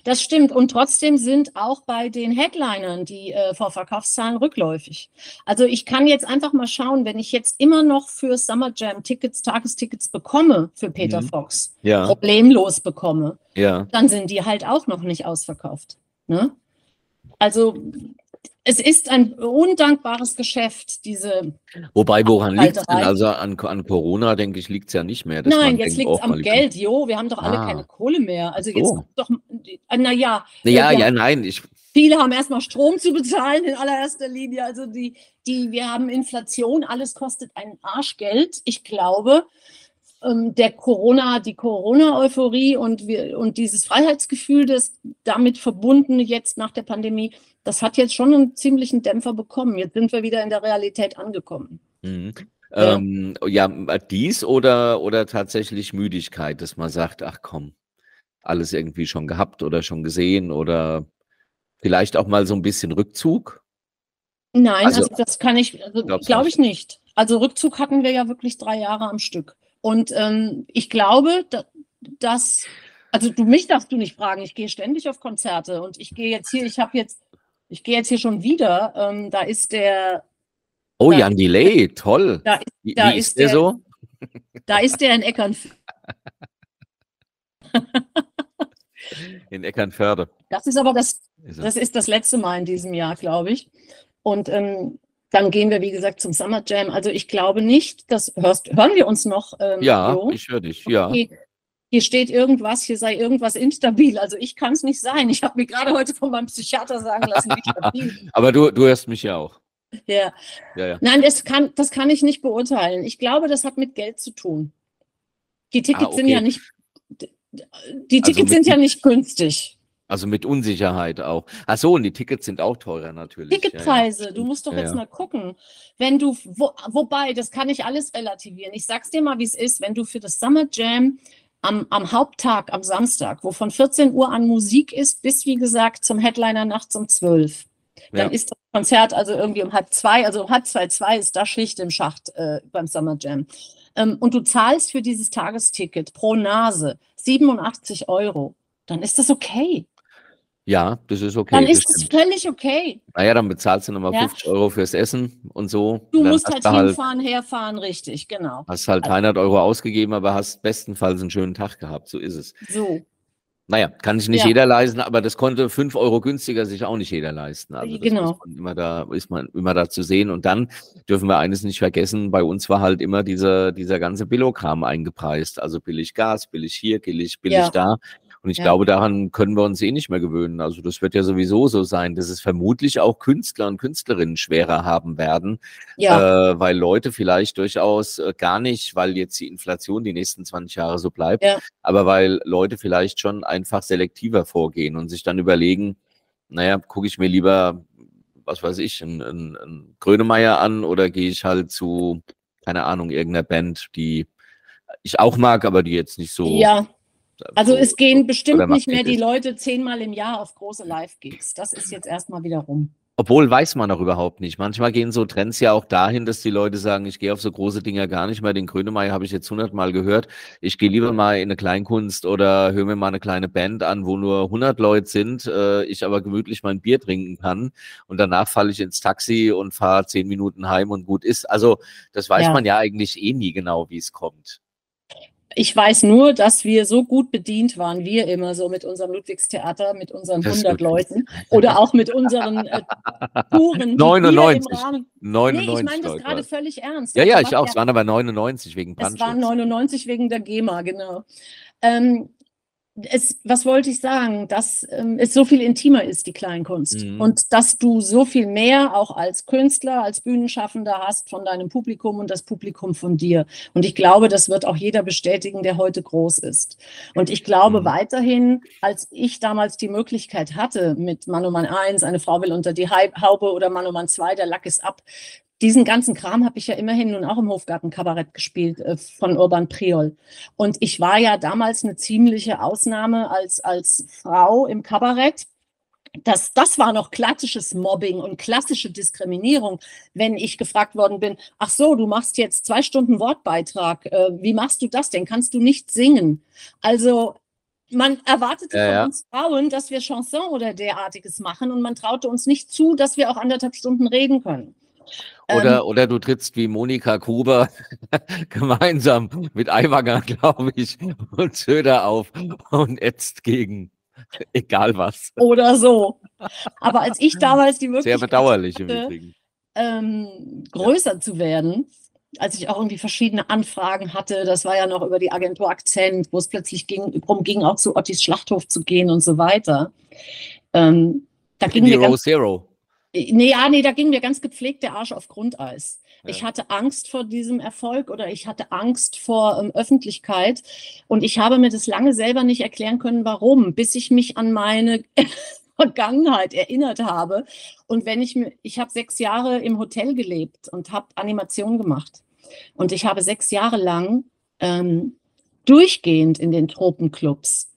das stimmt. Und trotzdem sind auch bei den Headlinern die äh, Vorverkaufszahlen rückläufig. Also ich kann jetzt einfach mal schauen, wenn ich jetzt immer noch für Summer Jam Tickets, Tagestickets bekomme für Peter mhm. Fox, ja. problemlos bekomme, ja. dann sind die halt auch noch nicht ausverkauft. Ne? Also es ist ein undankbares Geschäft, diese. Wobei, woran liegt es denn? Also an, an Corona, denke ich, liegt es ja nicht mehr. Nein, jetzt liegt es am Geld. Jo, wir haben doch alle ah. keine Kohle mehr. Also jetzt so. doch, naja. Naja, ja, nein. Ich, viele haben erstmal Strom zu bezahlen in allererster Linie. Also die, die, wir haben Inflation, alles kostet ein Arschgeld. Ich glaube, ähm, der Corona, die Corona-Euphorie und, und dieses Freiheitsgefühl, das damit verbunden jetzt nach der Pandemie, das hat jetzt schon einen ziemlichen Dämpfer bekommen. Jetzt sind wir wieder in der Realität angekommen. Mhm. Ja. Ähm, ja, dies oder, oder tatsächlich Müdigkeit, dass man sagt, ach komm, alles irgendwie schon gehabt oder schon gesehen oder vielleicht auch mal so ein bisschen Rückzug? Nein, also, also das kann ich, also, glaube ich nicht. Also Rückzug hatten wir ja wirklich drei Jahre am Stück. Und ähm, ich glaube, dass, also du mich darfst du nicht fragen, ich gehe ständig auf Konzerte und ich gehe jetzt hier, ich habe jetzt, ich gehe jetzt hier schon wieder, ähm, da ist der. Oh, da, Jan Delay, toll. Da, wie, da wie ist, ist der, der so? Da ist der in Eckernförde. in Eckernförde. Das ist aber das, das ist das letzte Mal in diesem Jahr, glaube ich. Und ähm, dann gehen wir, wie gesagt, zum Summer Jam. Also ich glaube nicht, dass hörst, hören wir uns noch. Ähm, ja, jo? ich höre dich, ja. Okay. Hier steht irgendwas, hier sei irgendwas instabil. Also ich kann es nicht sein. Ich habe mir gerade heute von meinem Psychiater sagen lassen, wie stabil. Aber du, du hörst mich ja auch. Ja. ja, ja. Nein, das kann, das kann ich nicht beurteilen. Ich glaube, das hat mit Geld zu tun. Die Tickets ah, okay. sind ja nicht, die Tickets also sind ja nicht günstig. Also mit Unsicherheit auch. Ach so, und die Tickets sind auch teurer natürlich. Ticketpreise, ja, ja. du musst doch ja, jetzt mal gucken. Wenn du, wo, wobei, das kann ich alles relativieren. Ich sag's dir mal, wie es ist, wenn du für das Summer Jam am, am Haupttag, am Samstag, wo von 14 Uhr an Musik ist, bis wie gesagt zum Headliner nachts um 12. Dann ist das Konzert also irgendwie um halb zwei, also um halb zwei, zwei ist da Schicht im Schacht äh, beim Summer Jam. Ähm, und du zahlst für dieses Tagesticket pro Nase 87 Euro. Dann ist das okay. Ja, das ist okay. Dann ist es völlig okay. Naja, dann bezahlst du nochmal ja. 50 Euro fürs Essen und so. Du musst halt, halt hinfahren, halt, herfahren, richtig, genau. Hast halt 300 Euro ausgegeben, aber hast bestenfalls einen schönen Tag gehabt, so ist es. So. Naja, kann sich nicht ja. jeder leisten, aber das konnte 5 Euro günstiger sich auch nicht jeder leisten. Also genau. immer da, ist man immer da zu sehen. Und dann dürfen wir eines nicht vergessen, bei uns war halt immer dieser, dieser ganze Billokram eingepreist. Also billig Gas, billig hier, billig, billig ja. da. Und ich ja. glaube, daran können wir uns eh nicht mehr gewöhnen. Also das wird ja sowieso so sein, dass es vermutlich auch Künstler und Künstlerinnen schwerer haben werden, ja. äh, weil Leute vielleicht durchaus äh, gar nicht, weil jetzt die Inflation die nächsten 20 Jahre so bleibt, ja. aber weil Leute vielleicht schon einfach selektiver vorgehen und sich dann überlegen, naja, gucke ich mir lieber, was weiß ich, einen, einen Grönemeyer an oder gehe ich halt zu, keine Ahnung, irgendeiner Band, die ich auch mag, aber die jetzt nicht so ja. Also es gehen bestimmt nicht mehr die Leute zehnmal im Jahr auf große Live-Gigs. Das ist jetzt erstmal wieder rum. Obwohl weiß man auch überhaupt nicht. Manchmal gehen so Trends ja auch dahin, dass die Leute sagen, ich gehe auf so große Dinger gar nicht mehr. Den Grönemeyer habe ich jetzt hundertmal gehört. Ich gehe lieber mal in eine Kleinkunst oder höre mir mal eine kleine Band an, wo nur 100 Leute sind, äh, ich aber gemütlich mein Bier trinken kann. Und danach falle ich ins Taxi und fahre zehn Minuten heim und gut ist. Also das weiß ja. man ja eigentlich eh nie genau, wie es kommt. Ich weiß nur, dass wir so gut bedient waren, wir immer so mit unserem Ludwigstheater, mit unseren 100 Leuten oder auch mit unseren äh, Touren. 99. 99 nee, ich meine das gerade völlig ernst. Ja, ja, ich auch. Es waren aber 99 wegen Brandschutz. Es waren 99 wegen der GEMA, genau. Ähm, es, was wollte ich sagen, dass ähm, es so viel intimer ist, die Kleinkunst. Mhm. Und dass du so viel mehr auch als Künstler, als Bühnenschaffender hast von deinem Publikum und das Publikum von dir. Und ich glaube, das wird auch jeder bestätigen, der heute groß ist. Und ich glaube mhm. weiterhin, als ich damals die Möglichkeit hatte, mit Manoman 1, eine Frau will unter die Haube oder Manoman 2, der Lack ist ab, diesen ganzen Kram habe ich ja immerhin nun auch im Hofgarten Kabarett gespielt äh, von Urban Priol. Und ich war ja damals eine ziemliche Ausnahme als, als Frau im Kabarett. Das, das war noch klassisches Mobbing und klassische Diskriminierung, wenn ich gefragt worden bin, ach so, du machst jetzt zwei Stunden Wortbeitrag, äh, wie machst du das denn? Kannst du nicht singen? Also man erwartete ja, von uns Frauen, dass wir Chanson oder derartiges machen und man traute uns nicht zu, dass wir auch anderthalb Stunden reden können. Oder, ähm, oder du trittst wie Monika Gruber gemeinsam mit Aiwanger, glaube ich, und Söder auf und ätzt gegen egal was. Oder so. Aber als ich damals die Möglichkeit Sehr bedauerlich hatte, im Übrigen. Ähm, größer ja. zu werden, als ich auch irgendwie verschiedene Anfragen hatte, das war ja noch über die Agentur Akzent, wo es plötzlich ging, darum ging, auch zu Ottis Schlachthof zu gehen und so weiter. Ähm, da ging die Row Zero. Nee, ja, nee, da ging mir ganz gepflegt der Arsch auf Grundeis. Ja. Ich hatte Angst vor diesem Erfolg oder ich hatte Angst vor ähm, Öffentlichkeit und ich habe mir das lange selber nicht erklären können, warum, bis ich mich an meine Vergangenheit erinnert habe. Und wenn ich mir, ich habe sechs Jahre im Hotel gelebt und habe Animation gemacht. Und ich habe sechs Jahre lang ähm, durchgehend in den Tropenclubs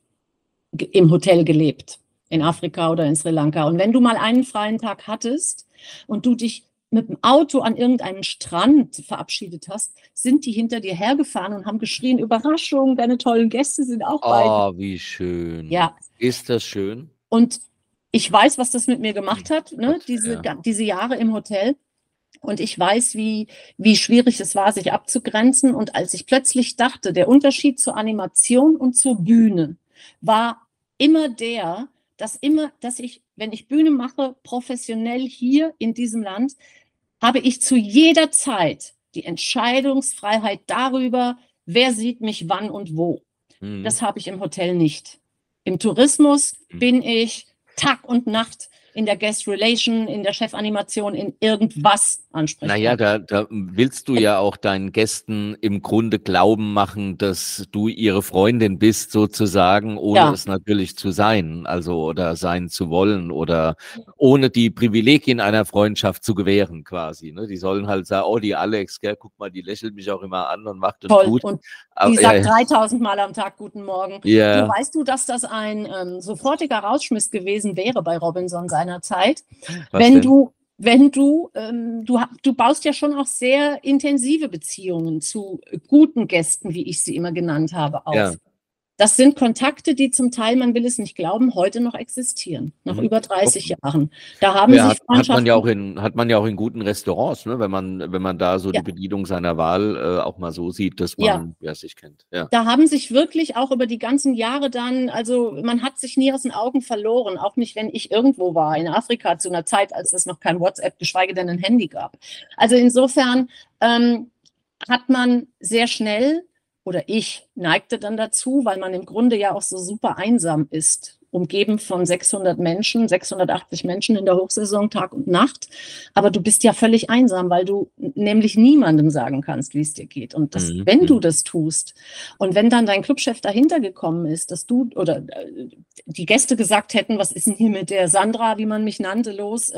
im Hotel gelebt in Afrika oder in Sri Lanka. Und wenn du mal einen freien Tag hattest und du dich mit dem Auto an irgendeinen Strand verabschiedet hast, sind die hinter dir hergefahren und haben geschrien, Überraschung, deine tollen Gäste sind auch bei Oh, wie schön. Ja. Ist das schön? Und ich weiß, was das mit mir gemacht hat, ne? diese, ja. diese Jahre im Hotel. Und ich weiß, wie, wie schwierig es war, sich abzugrenzen. Und als ich plötzlich dachte, der Unterschied zur Animation und zur Bühne war immer der, dass immer, dass ich, wenn ich Bühne mache, professionell hier in diesem Land, habe ich zu jeder Zeit die Entscheidungsfreiheit darüber, wer sieht mich wann und wo. Mhm. Das habe ich im Hotel nicht. Im Tourismus mhm. bin ich Tag und Nacht in der Guest Relation, in der Chefanimation, in irgendwas ansprechen. Naja, da, da willst du ja auch deinen Gästen im Grunde glauben machen, dass du ihre Freundin bist, sozusagen, ohne ja. es natürlich zu sein, also oder sein zu wollen oder ohne die Privilegien einer Freundschaft zu gewähren, quasi. Ne? Die sollen halt sagen, oh, die Alex, gell, guck mal, die lächelt mich auch immer an und macht es gut. Und die sagt ja, 3000 Mal am Tag Guten Morgen. Ja. Du weißt du, dass das ein ähm, sofortiger Rausschmiss gewesen wäre bei Robinson seiner Zeit, Was wenn denn? du wenn du, ähm, du, du baust ja schon auch sehr intensive Beziehungen zu guten Gästen, wie ich sie immer genannt habe, auf. Ja. Das sind Kontakte, die zum Teil, man will es nicht glauben, heute noch existieren, nach mhm. über 30 Jahren. Da haben ja, sich hat, hat man ja auch in hat man ja auch in guten Restaurants, ne? wenn man wenn man da so ja. die Bedienung seiner Wahl äh, auch mal so sieht, dass man ja. wer sich kennt. Ja. Da haben sich wirklich auch über die ganzen Jahre dann, also man hat sich nie aus den Augen verloren, auch nicht, wenn ich irgendwo war in Afrika zu einer Zeit, als es noch kein WhatsApp, geschweige denn ein Handy gab. Also insofern ähm, hat man sehr schnell oder ich neigte dann dazu, weil man im Grunde ja auch so super einsam ist, umgeben von 600 Menschen, 680 Menschen in der Hochsaison Tag und Nacht. Aber du bist ja völlig einsam, weil du nämlich niemandem sagen kannst, wie es dir geht. Und das, mhm. wenn du mhm. das tust und wenn dann dein Clubchef dahinter gekommen ist, dass du oder äh, die Gäste gesagt hätten, was ist denn hier mit der Sandra, wie man mich nannte, los?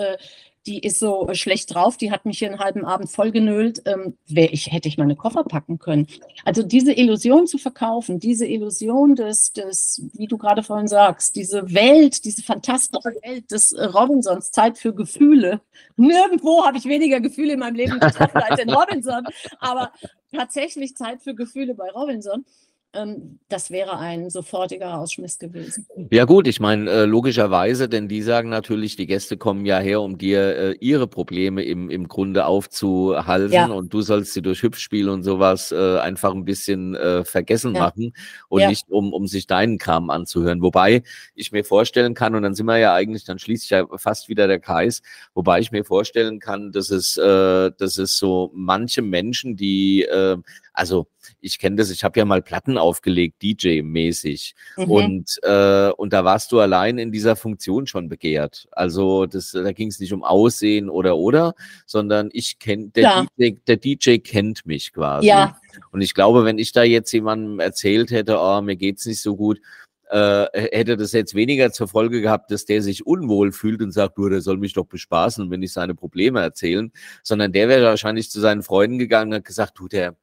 Äh, die ist so schlecht drauf, die hat mich hier einen halben Abend vollgenölt, ähm, ich, hätte ich meine Koffer packen können. Also diese Illusion zu verkaufen, diese Illusion des, des wie du gerade vorhin sagst, diese Welt, diese fantastische Welt des Robinsons, Zeit für Gefühle. Nirgendwo habe ich weniger Gefühle in meinem Leben getroffen als in Robinson, aber tatsächlich Zeit für Gefühle bei Robinson. Ähm, das wäre ein sofortiger Rausschmiss gewesen. Ja gut, ich meine, äh, logischerweise, denn die sagen natürlich, die Gäste kommen ja her, um dir äh, ihre Probleme im, im Grunde aufzuhalten ja. und du sollst sie durch Hüpfspiel und sowas äh, einfach ein bisschen vergessen ja. machen und ja. nicht um, um sich deinen Kram anzuhören. Wobei ich mir vorstellen kann, und dann sind wir ja eigentlich, dann schließt sich ja fast wieder der Kreis, wobei ich mir vorstellen kann, dass es, dass es so manche Menschen, die also ich kenne das, ich habe ja mal Platten aufgelegt, DJ-mäßig. Mhm. Und, äh, und da warst du allein in dieser Funktion schon begehrt. Also das, da ging es nicht um Aussehen oder oder, sondern ich kenne, der, ja. DJ, der DJ kennt mich quasi. Ja. Und ich glaube, wenn ich da jetzt jemandem erzählt hätte, oh, mir geht's nicht so gut, äh, hätte das jetzt weniger zur Folge gehabt, dass der sich unwohl fühlt und sagt, du, der soll mich doch bespaßen und wenn ich seine Probleme erzählen, sondern der wäre wahrscheinlich zu seinen Freunden gegangen und hat gesagt, du, der,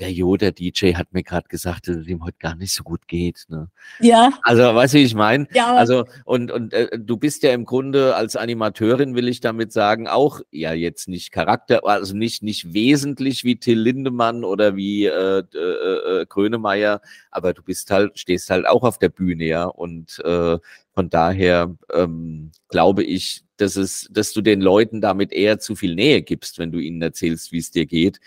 der Jo, der DJ, hat mir gerade gesagt, dass es ihm heute gar nicht so gut geht. Ne? Ja. Also, weißt du, wie ich meine? Ja. Also, und, und äh, du bist ja im Grunde als Animateurin, will ich damit sagen, auch ja jetzt nicht Charakter, also nicht, nicht wesentlich wie Till Lindemann oder wie äh, äh, äh, Grönemeyer, aber du bist halt, stehst halt auch auf der Bühne, ja. Und äh, von daher ähm, glaube ich, dass es, dass du den Leuten damit eher zu viel Nähe gibst, wenn du ihnen erzählst, wie es dir geht,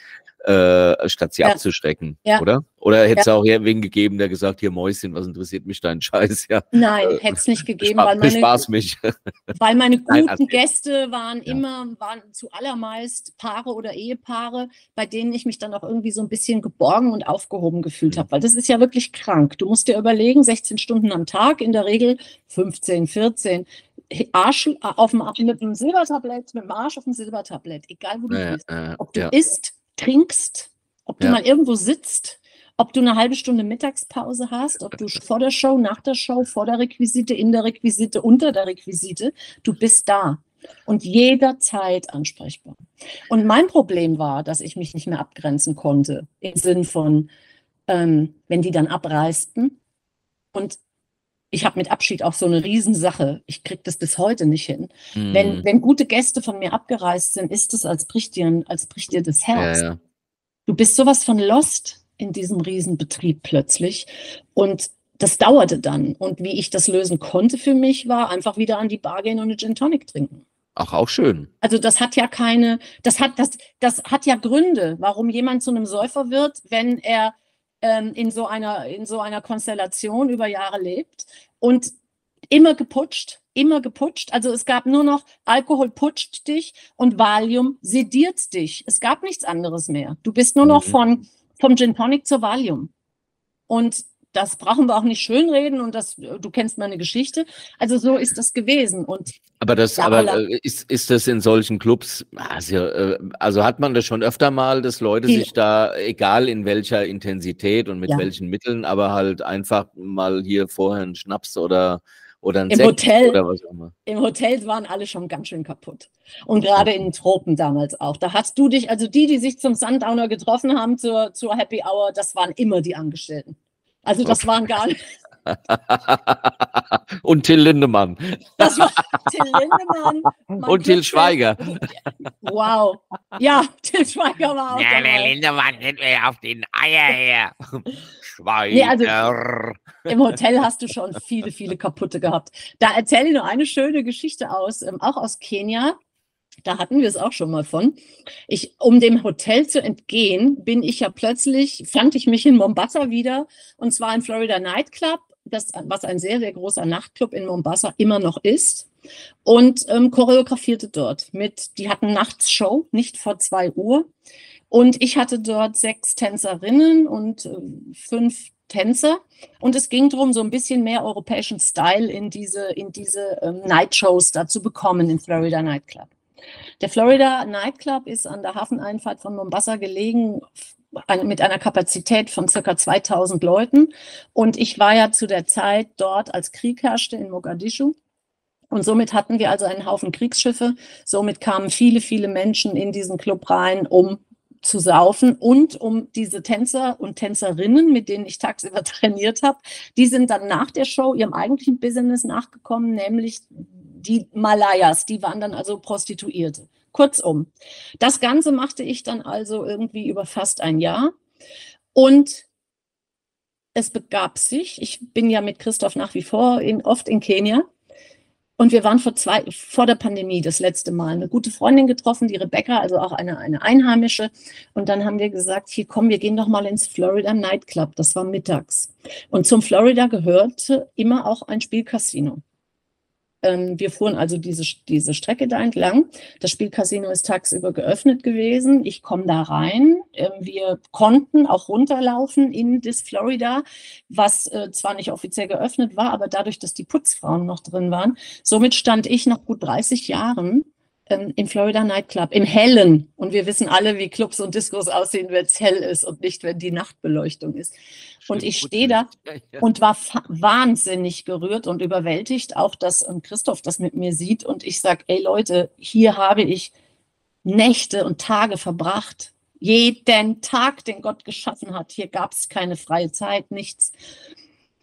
äh, statt sie ja. abzuschrecken, ja. oder? Oder hätte es ja. auch wen gegeben, der gesagt, hier Mäuschen, was interessiert mich dein Scheiß? Ja. Nein, äh, hätte es nicht gegeben, weil meine, Spaß mich. weil meine guten Nein, Gäste waren immer, waren zuallermeist Paare oder Ehepaare, bei denen ich mich dann auch irgendwie so ein bisschen geborgen und aufgehoben gefühlt mhm. habe, weil das ist ja wirklich krank. Du musst dir überlegen, 16 Stunden am Tag, in der Regel 15, 14, Arsch auf dem, mit einem Silbertablett, mit dem Arsch auf dem Silbertablett, egal wo du bist. Äh, ob du isst, trinkst, ob du ja. mal irgendwo sitzt, ob du eine halbe Stunde Mittagspause hast, ob du vor der Show, nach der Show, vor der Requisite, in der Requisite, unter der Requisite, du bist da und jederzeit ansprechbar. Und mein Problem war, dass ich mich nicht mehr abgrenzen konnte, im Sinn von, ähm, wenn die dann abreisten und ich habe mit Abschied auch so eine Riesensache. Ich kriege das bis heute nicht hin. Mhm. Wenn, wenn gute Gäste von mir abgereist sind, ist es, als bricht dir, als bricht dir das Herz. Ja, ja. Du bist sowas von lost in diesem Riesenbetrieb plötzlich. Und das dauerte dann. Und wie ich das lösen konnte für mich, war einfach wieder an die Bar gehen und eine Gin Tonic trinken. Ach, auch schön. Also das hat ja keine, das hat, das, das hat ja Gründe, warum jemand zu einem Säufer wird, wenn er ähm, in, so einer, in so einer Konstellation über Jahre lebt und immer geputscht, immer geputscht. Also es gab nur noch Alkohol putscht dich und Valium sediert dich. Es gab nichts anderes mehr. Du bist nur noch mhm. von, vom Gin Tonic zur Valium. Und das brauchen wir auch nicht schönreden und das, du kennst meine Geschichte. Also so ist das gewesen. Und aber das, aber äh, ist, ist das in solchen Clubs, also, äh, also hat man das schon öfter mal, dass Leute viel. sich da, egal in welcher Intensität und mit ja. welchen Mitteln, aber halt einfach mal hier vorher einen Schnaps oder oder ein Im Sekt Hotel, oder was auch immer. Im Hotel waren alle schon ganz schön kaputt. Und gerade in den Tropen damals auch. Da hast du dich, also die, die sich zum Sundowner getroffen haben zur, zur Happy Hour, das waren immer die Angestellten. Also das okay. waren gar nicht. Und Till Lindemann. Das war Till Lindemann. Und Till Schweiger. Wow. Ja, Till Schweiger war auch. Ja, der Lindemann geht mir auf den Eier her. Schweiger. Nee, also, Im Hotel hast du schon viele, viele kaputte gehabt. Da erzähle ich noch eine schöne Geschichte aus, ähm, auch aus Kenia. Da hatten wir es auch schon mal von. Ich, um dem Hotel zu entgehen, bin ich ja plötzlich, fand ich mich in Mombasa wieder, und zwar im Florida Nightclub, das, was ein sehr, sehr großer Nachtclub in Mombasa immer noch ist. Und ähm, choreografierte dort mit, die hatten nachts Show, nicht vor zwei Uhr. Und ich hatte dort sechs Tänzerinnen und äh, fünf Tänzer. Und es ging darum, so ein bisschen mehr europäischen Style in diese, in diese ähm, Nightshows da zu bekommen im Florida Nightclub. Der Florida Nightclub ist an der Hafeneinfahrt von Mombasa gelegen mit einer Kapazität von circa 2000 Leuten. Und ich war ja zu der Zeit dort, als Krieg herrschte in Mogadischu. Und somit hatten wir also einen Haufen Kriegsschiffe. Somit kamen viele, viele Menschen in diesen Club rein, um zu saufen und um diese Tänzer und Tänzerinnen, mit denen ich tagsüber trainiert habe, die sind dann nach der Show ihrem eigentlichen Business nachgekommen, nämlich die Malayas, die waren dann also Prostituierte. Kurzum, das Ganze machte ich dann also irgendwie über fast ein Jahr. Und es begab sich, ich bin ja mit Christoph nach wie vor in, oft in Kenia. Und wir waren vor, zwei, vor der Pandemie das letzte Mal eine gute Freundin getroffen, die Rebecca, also auch eine, eine Einheimische. Und dann haben wir gesagt, hier komm, wir gehen doch mal ins Florida Nightclub. Das war mittags. Und zum Florida gehörte immer auch ein Spielcasino. Ähm, wir fuhren also diese, diese Strecke da entlang. Das Spielcasino ist tagsüber geöffnet gewesen. Ich komme da rein. Ähm, wir konnten auch runterlaufen in das Florida, was äh, zwar nicht offiziell geöffnet war, aber dadurch, dass die Putzfrauen noch drin waren. Somit stand ich nach gut 30 Jahren ähm, im Florida Nightclub, im Hellen. Und wir wissen alle, wie Clubs und Discos aussehen, wenn es hell ist und nicht, wenn die Nachtbeleuchtung ist. Und ich stehe da und war wahnsinnig gerührt und überwältigt, auch dass ähm, Christoph das mit mir sieht. Und ich sage, ey Leute, hier habe ich Nächte und Tage verbracht. Jeden Tag, den Gott geschaffen hat. Hier gab es keine freie Zeit, nichts.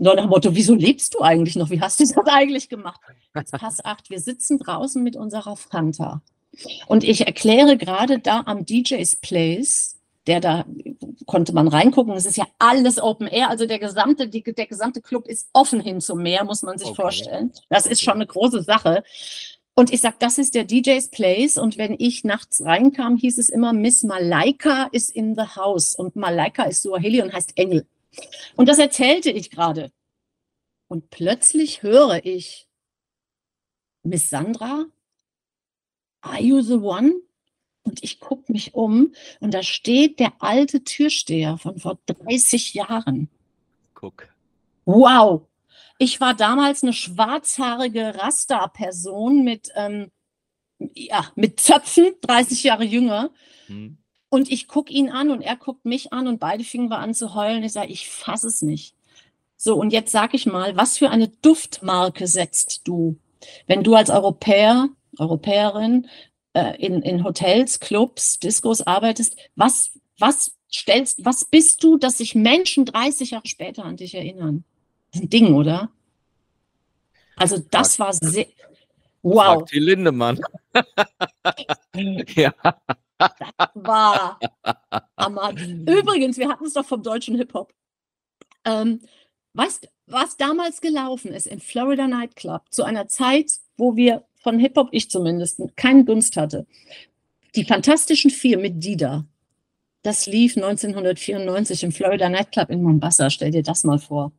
Nur nach dem Motto, wieso lebst du eigentlich noch? Wie hast du das eigentlich gemacht? Jetzt pass acht, wir sitzen draußen mit unserer Fanta. Und ich erkläre gerade da am DJ's Place, der da konnte man reingucken. Es ist ja alles Open Air, also der gesamte, die, der gesamte Club ist offen hin zum Meer, muss man sich okay. vorstellen. Das ist schon eine große Sache. Und ich sag, das ist der DJ's Place. Und wenn ich nachts reinkam, hieß es immer, Miss Malaika is in the house. Und Malaika ist Suaheli und heißt Engel. Und das erzählte ich gerade. Und plötzlich höre ich, Miss Sandra, are you the one? Und ich gucke mich um und da steht der alte Türsteher von vor 30 Jahren. Guck. Wow. Ich war damals eine schwarzhaarige Rasta-Person mit, ähm, ja, mit Zöpfen, 30 Jahre jünger. Hm. Und ich gucke ihn an und er guckt mich an und beide fingen wir an zu heulen. Ich sage, ich fasse es nicht. So, und jetzt sag ich mal, was für eine Duftmarke setzt du, wenn du als Europäer, Europäerin äh, in, in Hotels, Clubs, Discos arbeitest? Was, was stellst, was bist du, dass sich Menschen 30 Jahre später an dich erinnern? Das ist ein Ding, oder? Also das war sehr, wow. Die Lindemann. ja. Das war Hammer. Übrigens, wir hatten es doch vom deutschen Hip-Hop. Ähm, weißt was damals gelaufen ist im Florida Nightclub zu einer Zeit, wo wir von Hip-Hop, ich zumindest, keinen Gunst hatte. Die Fantastischen Vier mit Dida. Das lief 1994 im Florida Nightclub in Mombasa. Stell dir das mal vor.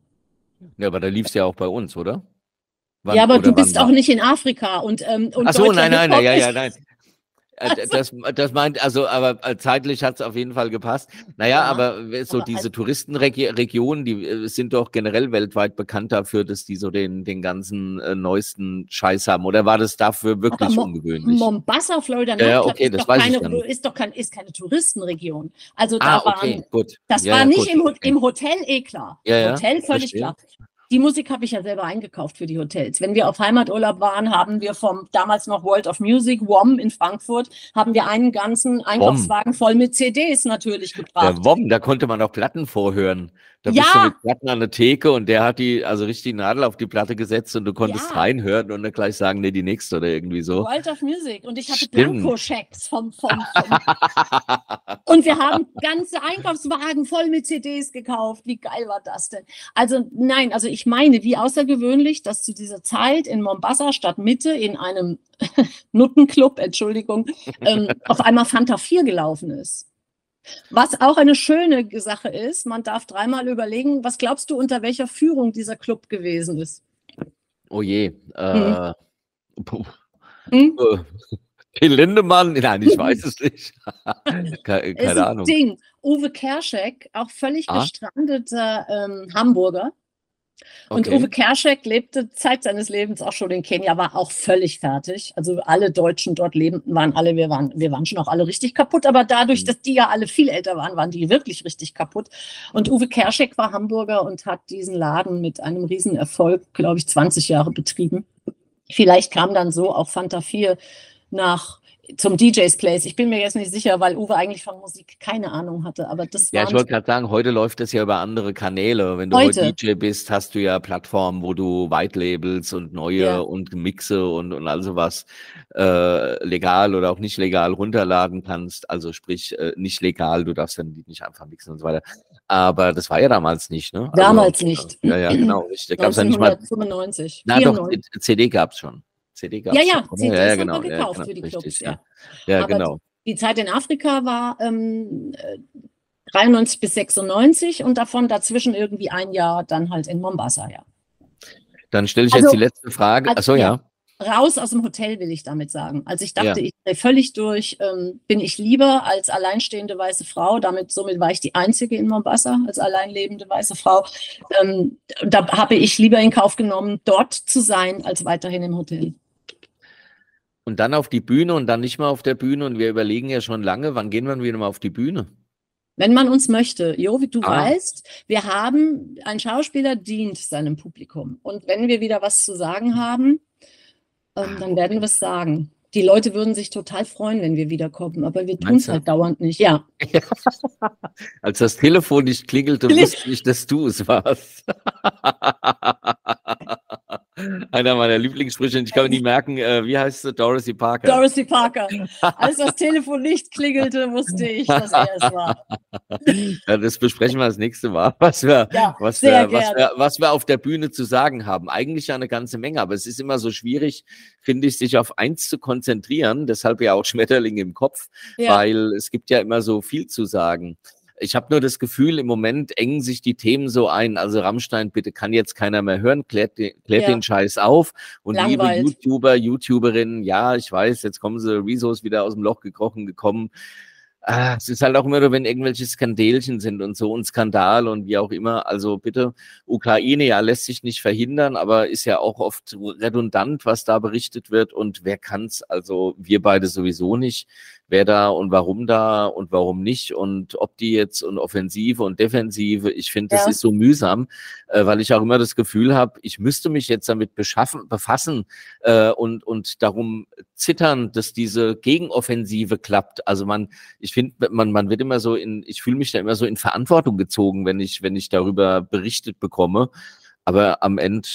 Ja, aber da lief es ja auch bei uns, oder? Wann, ja, aber du bist auch nicht in Afrika und, ähm, und Ach so, nein, nein, nein, ja, ja, nein. Äh, das, das meint, also, aber äh, zeitlich hat es auf jeden Fall gepasst. Naja, ja, aber so aber diese also, Touristenregionen, die äh, sind doch generell weltweit bekannt dafür, dass die so den, den ganzen äh, neuesten Scheiß haben. Oder war das dafür wirklich Mo ungewöhnlich? Mombasa, Florida, ja, okay, ist, doch keine, ist doch kein, ist keine Touristenregion. Also ah, da okay, waren, gut. das ja, war nicht gut, im, im Hotel eh klar. Ja, Hotel völlig verstehe. klar die Musik habe ich ja selber eingekauft für die Hotels. Wenn wir auf Heimaturlaub waren, haben wir vom damals noch World of Music, WOM in Frankfurt, haben wir einen ganzen Einkaufswagen voll mit CDs natürlich gebracht. Der WOM, da konnte man auch Platten vorhören. Da ja. bist du mit Platten an der Theke und der hat die, also richtig Nadel auf die Platte gesetzt und du konntest ja. reinhören und dann gleich sagen, nee, die nächste oder irgendwie so. World of Music und ich hatte Blanko-Schecks vom, vom, vom und wir haben ganze Einkaufswagen voll mit CDs gekauft. Wie geil war das denn? Also nein, also ich meine, wie außergewöhnlich, dass zu dieser Zeit in Mombasa statt Mitte in einem Nuttenclub, Entschuldigung, ähm, auf einmal Fanta 4 gelaufen ist. Was auch eine schöne Sache ist, man darf dreimal überlegen, was glaubst du, unter welcher Führung dieser Club gewesen ist? Oh je. Äh, hm. Hm? Till Lindemann? Nein, ich weiß es nicht. keine, keine Ahnung. Ding. Uwe Kerschek, auch völlig ah? gestrandeter ähm, Hamburger, und okay. Uwe Kerschek lebte Zeit seines Lebens auch schon in Kenia, war auch völlig fertig. Also alle Deutschen dort lebenden waren alle, wir waren, wir waren schon auch alle richtig kaputt, aber dadurch, mhm. dass die ja alle viel älter waren, waren die wirklich richtig kaputt. Und Uwe Kerschek war Hamburger und hat diesen Laden mit einem Riesenerfolg, glaube ich, 20 Jahre betrieben. Vielleicht kam dann so auch Fanta 4 nach zum DJ's Place. Ich bin mir jetzt nicht sicher, weil Uwe eigentlich von Musik keine Ahnung hatte, aber das Ja, ich wollte gerade sagen, heute läuft das ja über andere Kanäle. Wenn du heute, heute DJ bist, hast du ja Plattformen, wo du White Labels und neue ja. und Mixe und, und all sowas äh, legal oder auch nicht legal runterladen kannst. Also sprich, äh, nicht legal, du darfst dann nicht einfach mixen und so weiter. Aber das war ja damals nicht, ne? Damals also, nicht. Ja, ja, genau. Da gab's ja nicht mal. 95. Na 94. doch, CD gab es schon. CD gab Ja, ja, CDs ja, ja, genau, haben wir gekauft ja, genau, für die Clubs, richtig, ja. Ja, genau. Die Zeit in Afrika war ähm, 93 bis 96 und davon dazwischen irgendwie ein Jahr dann halt in Mombasa, ja. Dann stelle ich also, jetzt die letzte Frage. Also, Achso, ja. Raus aus dem Hotel, will ich damit sagen. Also ich dachte, ich drehe völlig durch, ähm, bin ich lieber als alleinstehende weiße Frau. Damit, somit war ich die einzige in Mombasa als alleinlebende weiße Frau. Ähm, da habe ich lieber in Kauf genommen, dort zu sein, als weiterhin im Hotel. Und dann auf die Bühne und dann nicht mal auf der Bühne. Und wir überlegen ja schon lange, wann gehen wir wieder mal auf die Bühne? Wenn man uns möchte. Jo, wie du ah. weißt, wir haben, ein Schauspieler dient seinem Publikum. Und wenn wir wieder was zu sagen haben, ähm, dann werden wir es sagen. Die Leute würden sich total freuen, wenn wir wiederkommen, aber wir tun es halt dauernd nicht. Ja. Als das Telefon nicht klingelte, wusste ich, dass du es warst. Einer meiner Lieblingssprüche. Ich kann mir nicht merken, äh, wie heißt sie? Dorothy Parker. Dorothy Parker. Als das Telefon nicht klingelte, wusste ich, dass er es war. Ja, das besprechen wir das nächste Mal, was wir, ja, was, wir, was, wir, was wir auf der Bühne zu sagen haben. Eigentlich ja eine ganze Menge, aber es ist immer so schwierig, finde ich, sich auf eins zu konzentrieren. Deshalb ja auch Schmetterling im Kopf, ja. weil es gibt ja immer so viel zu sagen. Ich habe nur das Gefühl, im Moment engen sich die Themen so ein. Also Rammstein, bitte kann jetzt keiner mehr hören, klärt, den, klärt ja. den Scheiß auf. Und Langweilt. liebe YouTuber, YouTuberinnen, ja, ich weiß, jetzt kommen sie, Rezo ist wieder aus dem Loch gekrochen gekommen. Ah, es ist halt auch immer nur, wenn irgendwelche Skandälchen sind und so und Skandal und wie auch immer. Also bitte, Ukraine, ja, lässt sich nicht verhindern, aber ist ja auch oft redundant, was da berichtet wird und wer kann's? Also wir beide sowieso nicht wer da und warum da und warum nicht und ob die jetzt und Offensive und Defensive. Ich finde, das ja. ist so mühsam, äh, weil ich auch immer das Gefühl habe, ich müsste mich jetzt damit beschaffen, befassen äh, und, und darum zittern, dass diese Gegenoffensive klappt. Also man, ich finde, man, man wird immer so in, ich fühle mich da immer so in Verantwortung gezogen, wenn ich, wenn ich darüber berichtet bekomme. Aber am Ende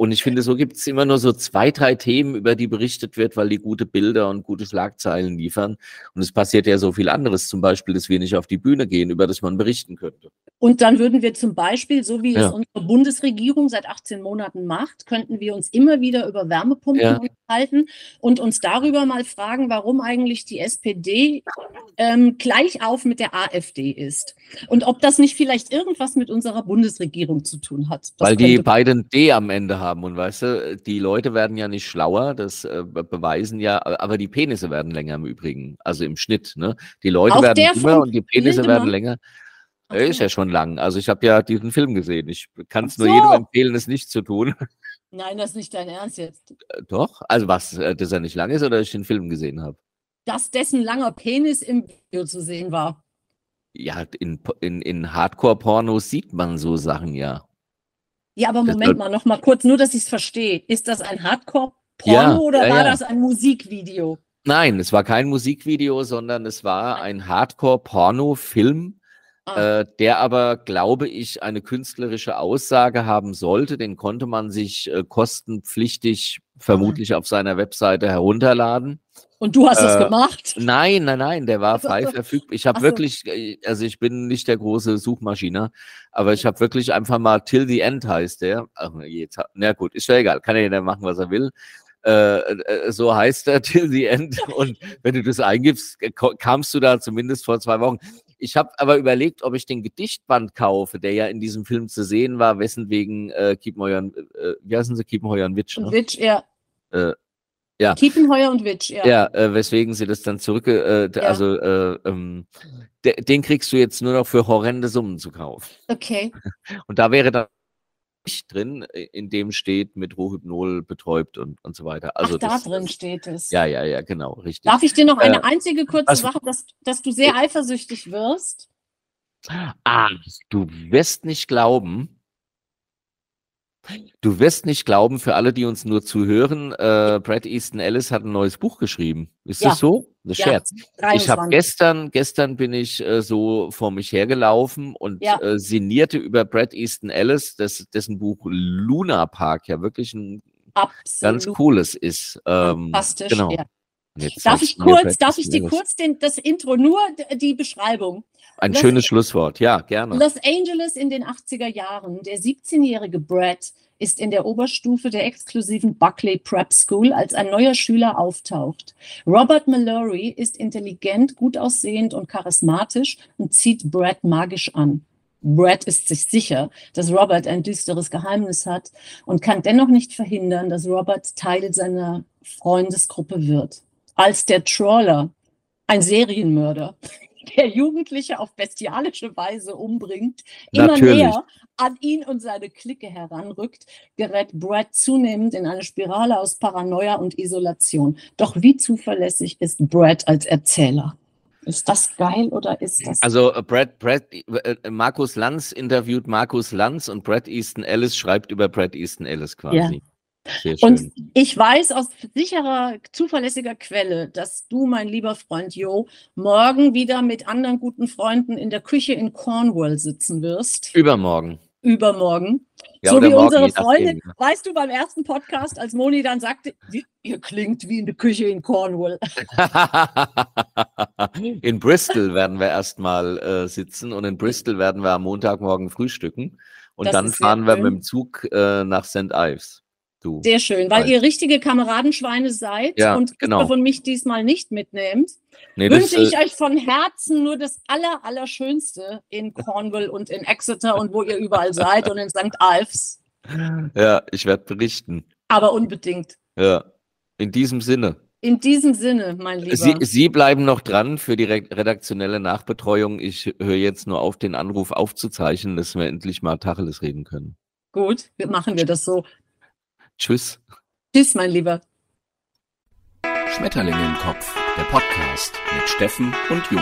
und ich finde, so gibt es immer nur so zwei, drei Themen, über die berichtet wird, weil die gute Bilder und gute Schlagzeilen liefern. Und es passiert ja so viel anderes, zum Beispiel, dass wir nicht auf die Bühne gehen, über das man berichten könnte. Und dann würden wir zum Beispiel, so wie ja. es unsere Bundesregierung seit 18 Monaten macht, könnten wir uns immer wieder über Wärmepumpen ja. unterhalten und uns darüber mal fragen, warum eigentlich die SPD ähm, gleich auf mit der AfD ist. Und ob das nicht vielleicht irgendwas mit unserer Bundesregierung zu tun hat. Das weil die beiden D am Ende haben haben. Und weißt du, die Leute werden ja nicht schlauer, das äh, beweisen ja, aber die Penisse werden länger im Übrigen, also im Schnitt. Ne? Die Leute Auch werden dümmer und die Penisse Lindemann? werden länger. Okay. Ist ja schon lang. Also ich habe ja diesen Film gesehen. Ich kann es so. nur jedem empfehlen, es nicht zu tun. Nein, das ist nicht dein Ernst jetzt. Äh, doch. Also was, äh, dass er nicht lang ist oder dass ich den Film gesehen habe? Dass dessen langer Penis im Video zu sehen war. Ja, in, in, in Hardcore-Pornos sieht man so Sachen ja. Ja, aber Moment mal, noch mal kurz, nur dass ich es verstehe. Ist das ein Hardcore-Porno ja, oder ja, war ja. das ein Musikvideo? Nein, es war kein Musikvideo, sondern es war ein Hardcore-Porno-Film, ah. äh, der aber, glaube ich, eine künstlerische Aussage haben sollte. Den konnte man sich äh, kostenpflichtig vermutlich auf seiner Webseite herunterladen. Und du hast äh, es gemacht? Nein, nein, nein, der war frei verfügbar. Ich habe wirklich, äh, also ich bin nicht der große Suchmaschine, aber ich habe wirklich einfach mal Till the End heißt der. Ach, jetzt, na gut, ist ja egal, kann ja jeder machen, was er will. Äh, äh, so heißt er Till the End. Und wenn du das eingibst, kamst du da zumindest vor zwei Wochen. Ich habe aber überlegt, ob ich den Gedichtband kaufe, der ja in diesem Film zu sehen war, wessen wegen äh, Kiepenheuer, äh, wie heißen sie, Kiepenheuer und Witsch? Ne? Witsch, ja. Äh, ja. Kiepenheuer und Witsch, ja. Ja, äh, weswegen sie das dann zurück, äh, ja. also äh, ähm, de, den kriegst du jetzt nur noch für horrende Summen zu kaufen. Okay. Und da wäre dann nicht drin, äh, in dem steht mit Rohhypnol betäubt und, und so weiter. Also Ach, das, da drin steht es. Ja, ja, ja, genau, richtig. Darf ich dir noch eine äh, einzige kurze also, Sache, dass, dass du sehr eifersüchtig wirst? Ah, du wirst nicht glauben, Du wirst nicht glauben, für alle, die uns nur zuhören, äh, Brad Easton Ellis hat ein neues Buch geschrieben. Ist ja. das so? Das ja. Scherz. 23. Ich habe gestern, gestern bin ich äh, so vor mich hergelaufen und ja. äh, sinnierte über Brad Easton Ellis, das, dessen Buch Luna Park ja wirklich ein Absolut. ganz cooles ist. Ähm, Fantastisch. Genau. Ja. Darf ich kurz, darf ich dir kurz den, das Intro, nur die Beschreibung? Ein Los, schönes Schlusswort, ja, gerne. Los Angeles in den 80er Jahren. Der 17-jährige Brad ist in der Oberstufe der exklusiven Buckley Prep School, als ein neuer Schüler auftaucht. Robert Mallory ist intelligent, gut aussehend und charismatisch und zieht Brad magisch an. Brad ist sich sicher, dass Robert ein düsteres Geheimnis hat und kann dennoch nicht verhindern, dass Robert Teil seiner Freundesgruppe wird. Als der Trawler, ein Serienmörder, der Jugendliche auf bestialische Weise umbringt, immer Natürlich. näher an ihn und seine Clique heranrückt, gerät Brad zunehmend in eine Spirale aus Paranoia und Isolation. Doch wie zuverlässig ist Brad als Erzähler? Ist das geil oder ist das? Also äh, Brad, Brad, äh, Markus Lanz interviewt Markus Lanz und Brad Easton Ellis schreibt über Brad Easton Ellis quasi. Und ich weiß aus sicherer, zuverlässiger Quelle, dass du, mein lieber Freund Jo, morgen wieder mit anderen guten Freunden in der Küche in Cornwall sitzen wirst. Übermorgen. Übermorgen. Ja, so wie unsere Freundin, weißt du, beim ersten Podcast, als Moni dann sagte, ihr klingt wie in der Küche in Cornwall. in Bristol werden wir erstmal äh, sitzen und in Bristol werden wir am Montagmorgen frühstücken und das dann fahren wir mit dem Zug äh, nach St. Ives. Du. Sehr schön, weil ihr richtige Kameradenschweine seid ja, und genau. von mich diesmal nicht mitnehmt. Nee, wünsche ich äh, euch von Herzen nur das aller, Allerschönste in Cornwall und in Exeter und wo ihr überall seid und in St. Ives. Ja, ich werde berichten. Aber unbedingt. Ja, in diesem Sinne. In diesem Sinne, mein Lieber. Sie, Sie bleiben noch dran für die redaktionelle Nachbetreuung. Ich höre jetzt nur auf, den Anruf aufzuzeichnen, dass wir endlich mal Tacheles reden können. Gut, machen wir das so. Tschüss. Tschüss, mein Lieber. Schmetterlinge im Kopf, der Podcast mit Steffen und Jo.